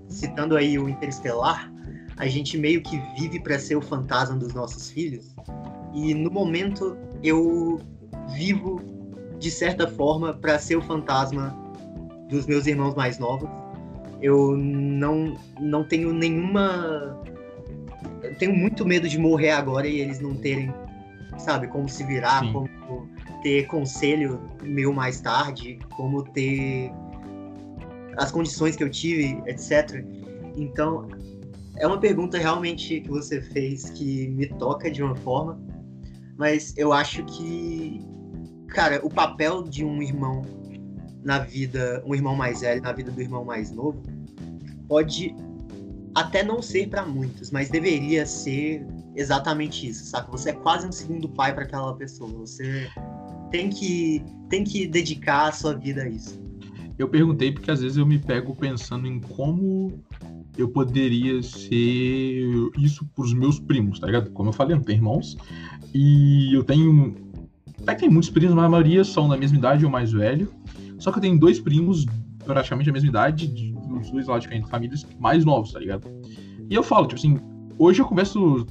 citando aí o Interestelar, a gente meio que vive para ser o fantasma dos nossos filhos. E no momento eu vivo de certa forma, para ser o fantasma dos meus irmãos mais novos. Eu não, não tenho nenhuma. Eu tenho muito medo de morrer agora e eles não terem, sabe, como se virar, Sim. como ter conselho meu mais tarde, como ter as condições que eu tive, etc. Então, é uma pergunta realmente que você fez que me toca de uma forma, mas eu acho que cara, o papel de um irmão na vida, um irmão mais velho na vida do irmão mais novo, pode até não ser para muitos, mas deveria ser exatamente isso, saca? Você é quase um segundo pai para aquela pessoa. Você tem que tem que dedicar a sua vida a isso. Eu perguntei porque às vezes eu me pego pensando em como eu poderia ser isso pros meus primos, tá ligado? Como eu falei, eu não tenho irmãos. E eu tenho. Até que tem muitos primos, mas a maioria são da mesma idade ou mais velho. Só que eu tenho dois primos praticamente da mesma idade, de, dos dois lados de famílias mais novos, tá ligado? E eu falo, tipo assim, hoje eu converso.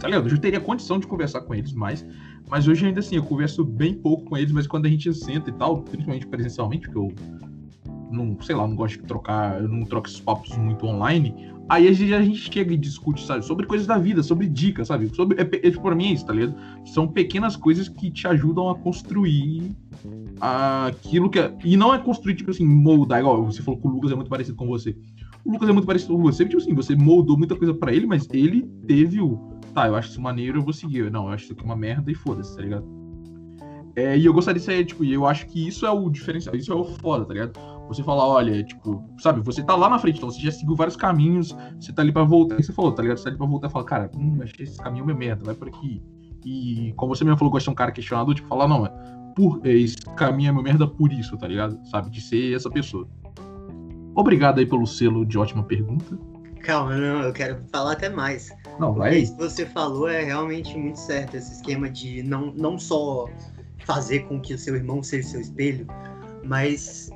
Tá ligado? Eu já teria condição de conversar com eles mais. Mas hoje ainda assim, eu converso bem pouco com eles, mas quando a gente senta e tal, principalmente presencialmente, porque eu não, sei lá, não gosto de trocar, eu não troco esses papos muito online. Aí a gente, a gente chega e discute, sabe, sobre coisas da vida, sobre dicas, sabe? Sobre, é, é, pra mim é isso, tá ligado? São pequenas coisas que te ajudam a construir aquilo que é. E não é construir, tipo assim, moldar, igual você falou que o Lucas é muito parecido com você. O Lucas é muito parecido com você, tipo assim, você moldou muita coisa para ele, mas ele teve o. Tá, eu acho isso maneiro, eu vou seguir. Não, eu acho isso aqui uma merda e foda-se, tá ligado? É, e eu gostaria de ser, tipo, e eu acho que isso é o diferencial, isso é o foda, tá ligado? Você falar, olha, tipo, sabe, você tá lá na frente, então você já seguiu vários caminhos, você tá ali pra voltar, e você falou, tá ligado? Você tá ali pra voltar e falar, cara, hum, achei esse caminho meio merda, vai por aqui. E como você mesmo falou, gosta de um cara questionador, tipo, falar, não, é por esse caminho é meu merda por isso, tá ligado? Sabe, de ser essa pessoa. Obrigado aí pelo selo de ótima pergunta. Calma, não, eu quero falar até mais. Não, vai. Isso que você falou é realmente muito certo, esse esquema de não, não só fazer com que o seu irmão seja seu espelho, mas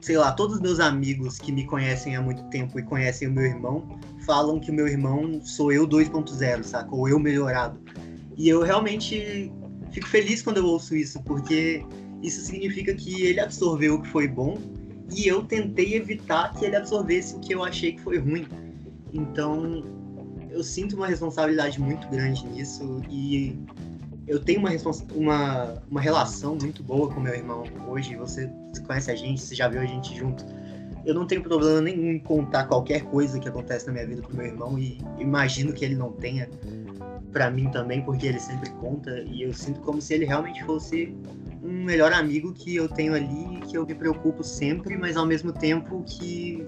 sei lá, todos os meus amigos que me conhecem há muito tempo e conhecem o meu irmão falam que o meu irmão sou eu 2.0, saca? Ou eu melhorado. E eu realmente fico feliz quando eu ouço isso, porque isso significa que ele absorveu o que foi bom e eu tentei evitar que ele absorvesse o que eu achei que foi ruim. Então, eu sinto uma responsabilidade muito grande nisso e eu tenho uma, uma, uma relação muito boa com meu irmão hoje. Você, você conhece a gente, você já viu a gente junto. Eu não tenho problema nenhum em contar qualquer coisa que acontece na minha vida pro meu irmão e imagino que ele não tenha para mim também, porque ele sempre conta e eu sinto como se ele realmente fosse um melhor amigo que eu tenho ali, que eu me preocupo sempre, mas ao mesmo tempo que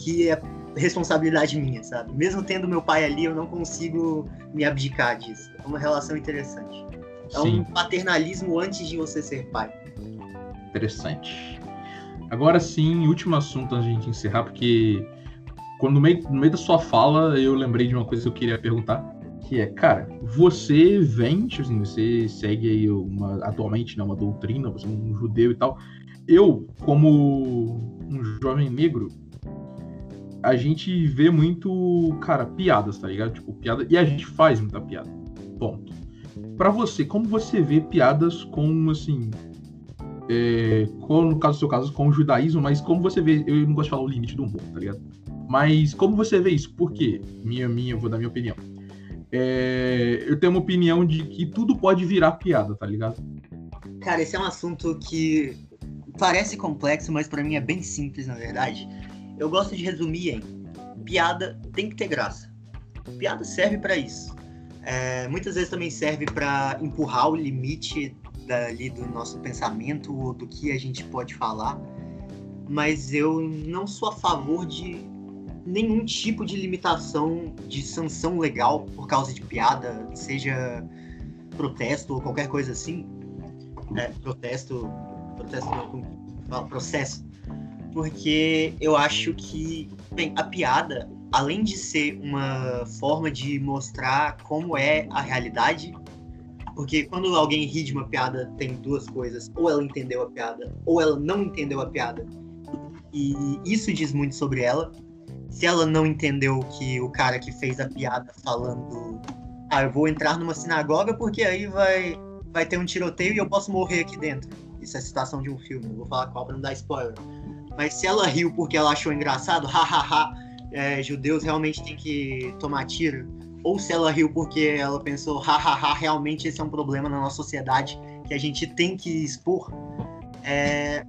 que é responsabilidade minha, sabe? Mesmo tendo meu pai ali, eu não consigo me abdicar disso. É uma relação interessante. É Sim. um paternalismo antes de você ser pai. Interessante. Agora sim, último assunto antes de a gente encerrar, porque quando no meio, no meio da sua fala eu lembrei de uma coisa que eu queria perguntar, que é, cara, você tipo assim, você segue aí uma, atualmente né, uma doutrina, você é um judeu e tal. Eu, como um jovem negro, a gente vê muito, cara, piadas, tá ligado? Tipo, piada. E a gente faz muita piada. Ponto. Pra você, como você vê piadas com, assim. É, com, no caso do seu caso, com o judaísmo, mas como você vê. Eu não gosto de falar o limite do humor, tá ligado? Mas como você vê isso? Por quê? Minha, minha, vou dar minha opinião. É, eu tenho uma opinião de que tudo pode virar piada, tá ligado? Cara, esse é um assunto que parece complexo, mas para mim é bem simples, na verdade eu gosto de resumir em piada tem que ter graça. Piada serve para isso. É, muitas vezes também serve para empurrar o limite dali do nosso pensamento ou do que a gente pode falar. Mas eu não sou a favor de nenhum tipo de limitação de sanção legal por causa de piada, seja protesto ou qualquer coisa assim. É, protesto, protesto não, processo porque eu acho que, bem, a piada, além de ser uma forma de mostrar como é a realidade, porque quando alguém ri de uma piada, tem duas coisas: ou ela entendeu a piada, ou ela não entendeu a piada. E isso diz muito sobre ela. Se ela não entendeu que o cara que fez a piada falando, ah, eu vou entrar numa sinagoga porque aí vai, vai ter um tiroteio e eu posso morrer aqui dentro. Isso é citação de um filme, não vou falar qual pra não dar spoiler. Mas se ela riu porque ela achou engraçado, hahaha, é, judeus realmente têm que tomar tiro. Ou se ela riu porque ela pensou, hahaha, realmente esse é um problema na nossa sociedade que a gente tem que expor. É,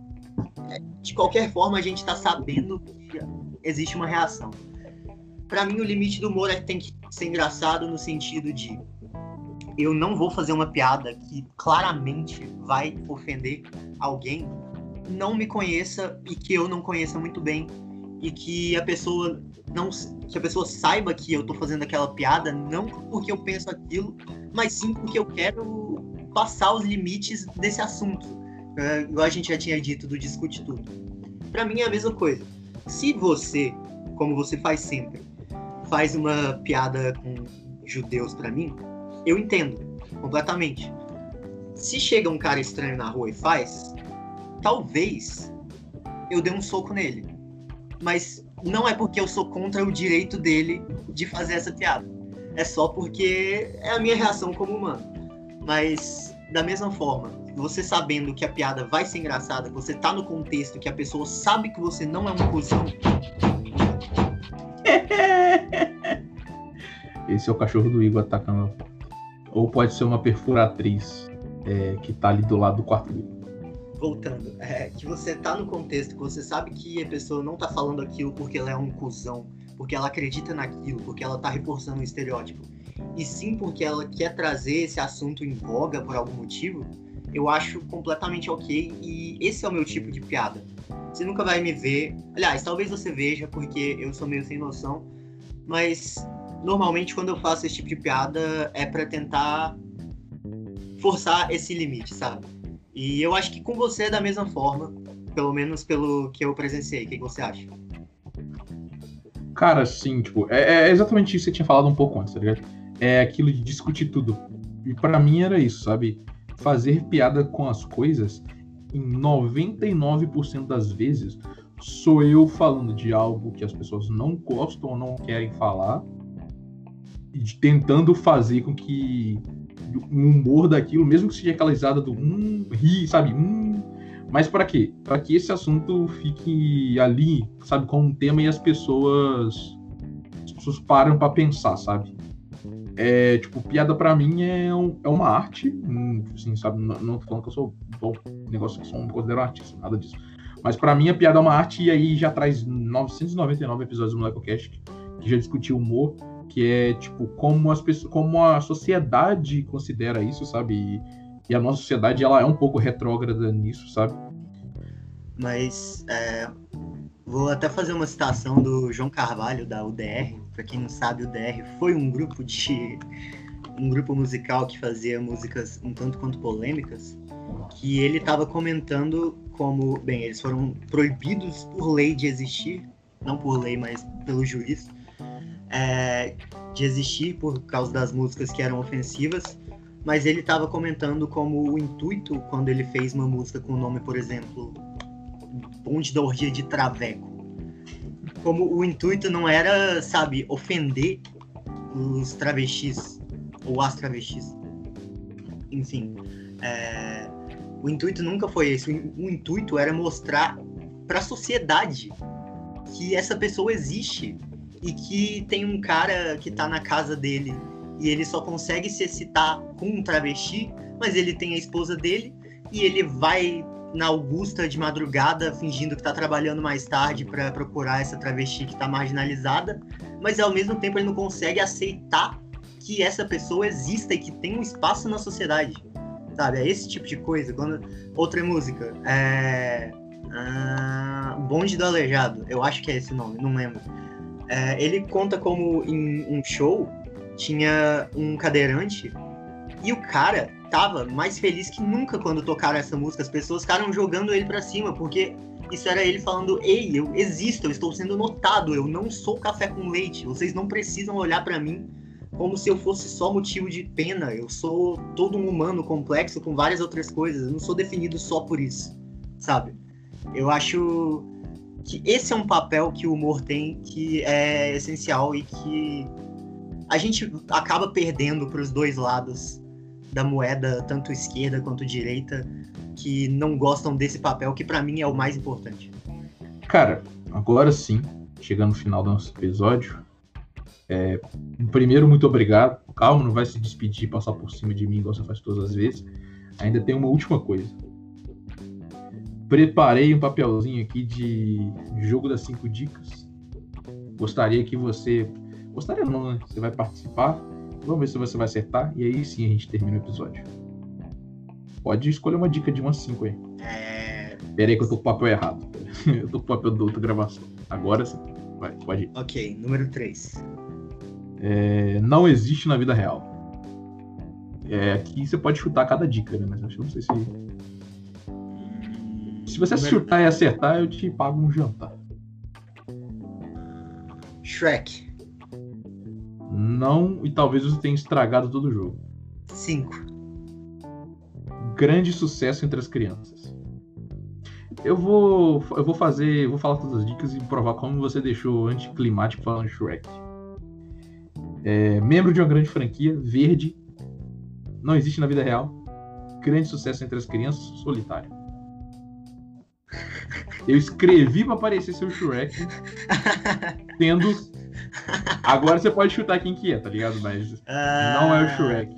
é de qualquer forma, a gente está sabendo que existe uma reação. Para mim, o limite do humor é que tem que ser engraçado no sentido de eu não vou fazer uma piada que claramente vai ofender alguém não me conheça e que eu não conheça muito bem e que a pessoa não que a pessoa saiba que eu tô fazendo aquela piada não porque eu penso aquilo, mas sim porque eu quero passar os limites desse assunto. É, igual a gente já tinha dito do discute tudo. Para mim é a mesma coisa. Se você como você faz sempre, faz uma piada com judeus para mim, eu entendo completamente. Se chega um cara estranho na rua e faz, talvez eu dê um soco nele. Mas não é porque eu sou contra o direito dele de fazer essa piada. É só porque é a minha reação como humano. Mas, da mesma forma, você sabendo que a piada vai ser engraçada, você tá no contexto que a pessoa sabe que você não é um cuzão. Esse é o cachorro do Igor atacando. Ou pode ser uma perfuratriz é, que tá ali do lado do quarto dele. Voltando, é, que você tá no contexto, que você sabe que a pessoa não tá falando aquilo porque ela é um cuzão, porque ela acredita naquilo, porque ela tá reforçando um estereótipo, e sim porque ela quer trazer esse assunto em voga por algum motivo, eu acho completamente ok e esse é o meu tipo de piada. Você nunca vai me ver, aliás, talvez você veja porque eu sou meio sem noção, mas normalmente quando eu faço esse tipo de piada é para tentar forçar esse limite, sabe? E eu acho que com você é da mesma forma, pelo menos pelo que eu presenciei. O que você acha? Cara, sim, tipo, é, é, exatamente isso que você tinha falado um pouco antes, tá ligado? É aquilo de discutir tudo. E para mim era isso, sabe? Fazer piada com as coisas, em 99% das vezes, sou eu falando de algo que as pessoas não gostam ou não querem falar, e tentando fazer com que o humor daquilo, mesmo que seja aquela risada do hum, ri, sabe? Hum, mas para quê? Para que esse assunto fique ali, sabe, como um tema e as pessoas as pessoas param para pensar, sabe? É, tipo, piada para mim é, um, é uma arte, assim, sabe? Não, não tô falando que eu sou bom, negócio que sou um considero artista, nada disso. Mas para mim a piada é uma arte e aí já traz 999 episódios do MolecoCast que já discutiu humor que é tipo como as pessoas, como a sociedade considera isso, sabe? E, e a nossa sociedade ela é um pouco retrógrada nisso, sabe? Mas é, vou até fazer uma citação do João Carvalho da UDR. Para quem não sabe, o UDR foi um grupo de um grupo musical que fazia músicas um tanto quanto polêmicas, que ele estava comentando como, bem, eles foram proibidos por lei de existir, não por lei, mas pelo juiz, é, de existir por causa das músicas que eram ofensivas, mas ele estava comentando como o intuito quando ele fez uma música com o nome, por exemplo, Bonde da Orgia de Traveco. Como o intuito não era, sabe, ofender os travestis ou as travestis. Enfim, é, o intuito nunca foi esse. O intuito era mostrar para a sociedade que essa pessoa existe e que tem um cara que tá na casa dele e ele só consegue se excitar com um travesti, mas ele tem a esposa dele e ele vai na Augusta de madrugada fingindo que tá trabalhando mais tarde para procurar essa travesti que tá marginalizada, mas ao mesmo tempo ele não consegue aceitar que essa pessoa exista e que tem um espaço na sociedade. Sabe? É esse tipo de coisa. Quando... Outra música. É. Ah, Bonde do Aleijado. Eu acho que é esse o nome, não lembro é, ele conta como em um show tinha um cadeirante e o cara tava mais feliz que nunca quando tocaram essa música. As pessoas ficaram jogando ele para cima, porque isso era ele falando: Ei, eu existo, eu estou sendo notado, eu não sou café com leite, vocês não precisam olhar para mim como se eu fosse só motivo de pena. Eu sou todo um humano complexo com várias outras coisas, eu não sou definido só por isso, sabe? Eu acho que esse é um papel que o humor tem que é essencial e que a gente acaba perdendo para os dois lados da moeda, tanto esquerda quanto direita, que não gostam desse papel, que para mim é o mais importante. Cara, agora sim, chegando no final do nosso episódio, é, primeiro, muito obrigado. Calma, não vai se despedir, passar por cima de mim igual você faz todas as vezes. Ainda tem uma última coisa preparei um papelzinho aqui de jogo das cinco dicas. Gostaria que você. Gostaria não, né? Você vai participar. Vamos ver se você vai acertar. E aí sim a gente termina o episódio. Pode escolher uma dica de umas cinco aí. É... Pera aí que eu tô com o papel errado. eu tô com o papel do outra gravação. Agora sim. Vai, pode ir. Ok, número 3. É... Não existe na vida real. É, aqui você pode chutar cada dica, né? Mas eu não sei se se você acertar e acertar, eu te pago um jantar. Shrek. Não, e talvez você tenha estragado todo o jogo. 5. Grande sucesso entre as crianças. Eu vou, eu vou fazer, vou falar todas as dicas e provar como você deixou anticlimático falando Shrek. É, membro de uma grande franquia, verde, não existe na vida real. Grande sucesso entre as crianças, solitário. Eu escrevi pra parecer seu Shrek, tendo. Agora você pode chutar quem que é, tá ligado? Mas não é o Shrek.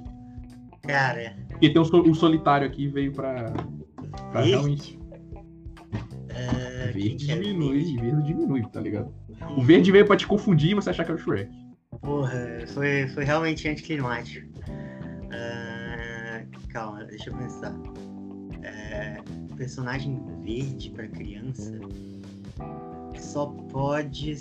Cara, Porque tem o, o solitário aqui veio pra. pra Verde? realmente. é, quem Verde é diminui, verde? verde diminui, tá ligado? O verde veio pra te confundir e você achar que é o Shrek. Porra, foi, foi realmente anticlimático. Ah, calma, deixa eu pensar. É, personagem verde pra criança só pode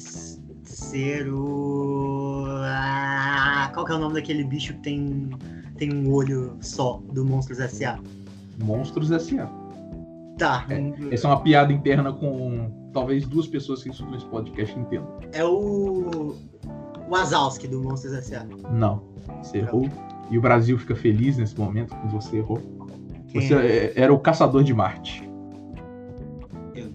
ser o. Ah, qual que é o nome daquele bicho que tem, tem um olho só do Monstros S.A.? Monstros S.A. Tá, Essa é uma piada interna com talvez duas pessoas que escutam esse podcast entendam. é o. O Wazowski do Monstros S.A. Não, você errou. E o Brasil fica feliz nesse momento que você errou. Quem Você é? é- era o Caçador de Marte,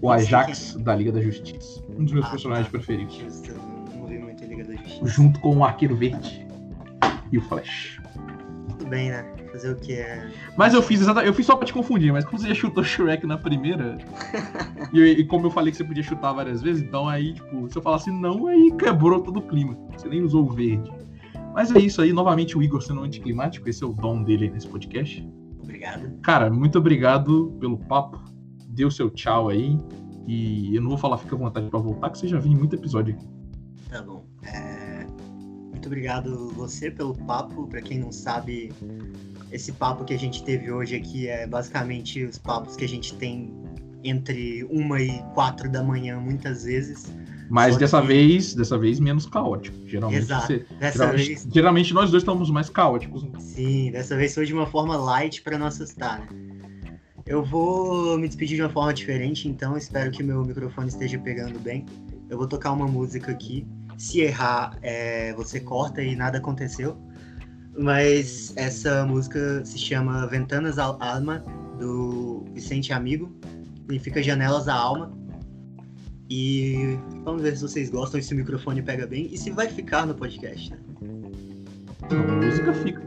o Ajax da Liga da Justiça. Um dos meus Ah, personagens tá. preferidos. Justo, eu não vi muito Liga da Justiça. Junto com o Arqueiro Verde e o Flash. Tudo bem, né? Fazer o que é. Mas eu fiz exatamente, eu fiz só pra te confundir, mas como você já chutou Shrek na primeira, e, e como eu falei que você podia chutar várias vezes, então aí, tipo, se eu falasse não, aí quebrou todo o clima. Você nem usou o verde. Mas é isso aí, novamente o Igor sendo anticlimático, esse é o dom dele nesse podcast. Obrigado. Cara, muito obrigado pelo papo. Dê o seu tchau aí. E eu não vou falar fica à vontade pra voltar, que você já viu em muito episódio aqui. Tá bom. É, Muito obrigado você pelo papo. Pra quem não sabe, esse papo que a gente teve hoje aqui é basicamente os papos que a gente tem entre uma e quatro da manhã, muitas vezes. Mas Só dessa que- vez, dessa vez menos caótico. Geralmente, Exato. você- geralmente, vez, geralmente nós dois estamos mais caóticos. sim, dessa vez foi de uma forma light pra não assustar, né? Eu vou me despedir de uma forma diferente, então espero que meu microfone esteja pegando bem. Eu vou tocar uma música aqui. Se errar, é, você corta e nada aconteceu. Mas essa música se chama Ventanas al Alma, do Vicente Amigo. Significa Janelas à Alma. E vamos ver se vocês gostam se o microfone pega bem e se vai ficar no podcast, né? A música fica.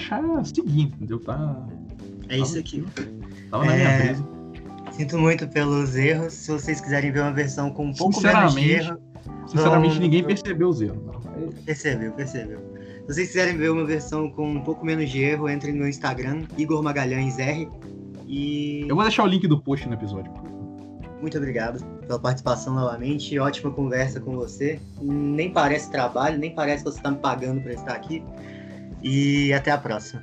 Deixar seguir, entendeu? Tá, É isso aqui. tava na minha É. brisa. Sinto muito pelos erros. Se vocês quiserem ver uma versão com um pouco menos de erro, Sinceramente, ninguém percebeu os erros. não. É- percebeu, percebeu. Se vocês quiserem ver uma versão com um pouco menos de erro, entrem no Instagram, Igor Magalhães R. E Eu vou deixar o link do post no episódio. muito obrigado pela participação novamente. Ótima conversa com você. Nem parece trabalho, nem parece que você está me pagando para estar aqui. E até a próxima.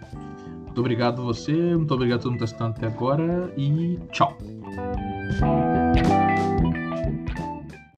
Muito obrigado você, muito obrigado a todo mundo que tá assistindo até agora e tchau.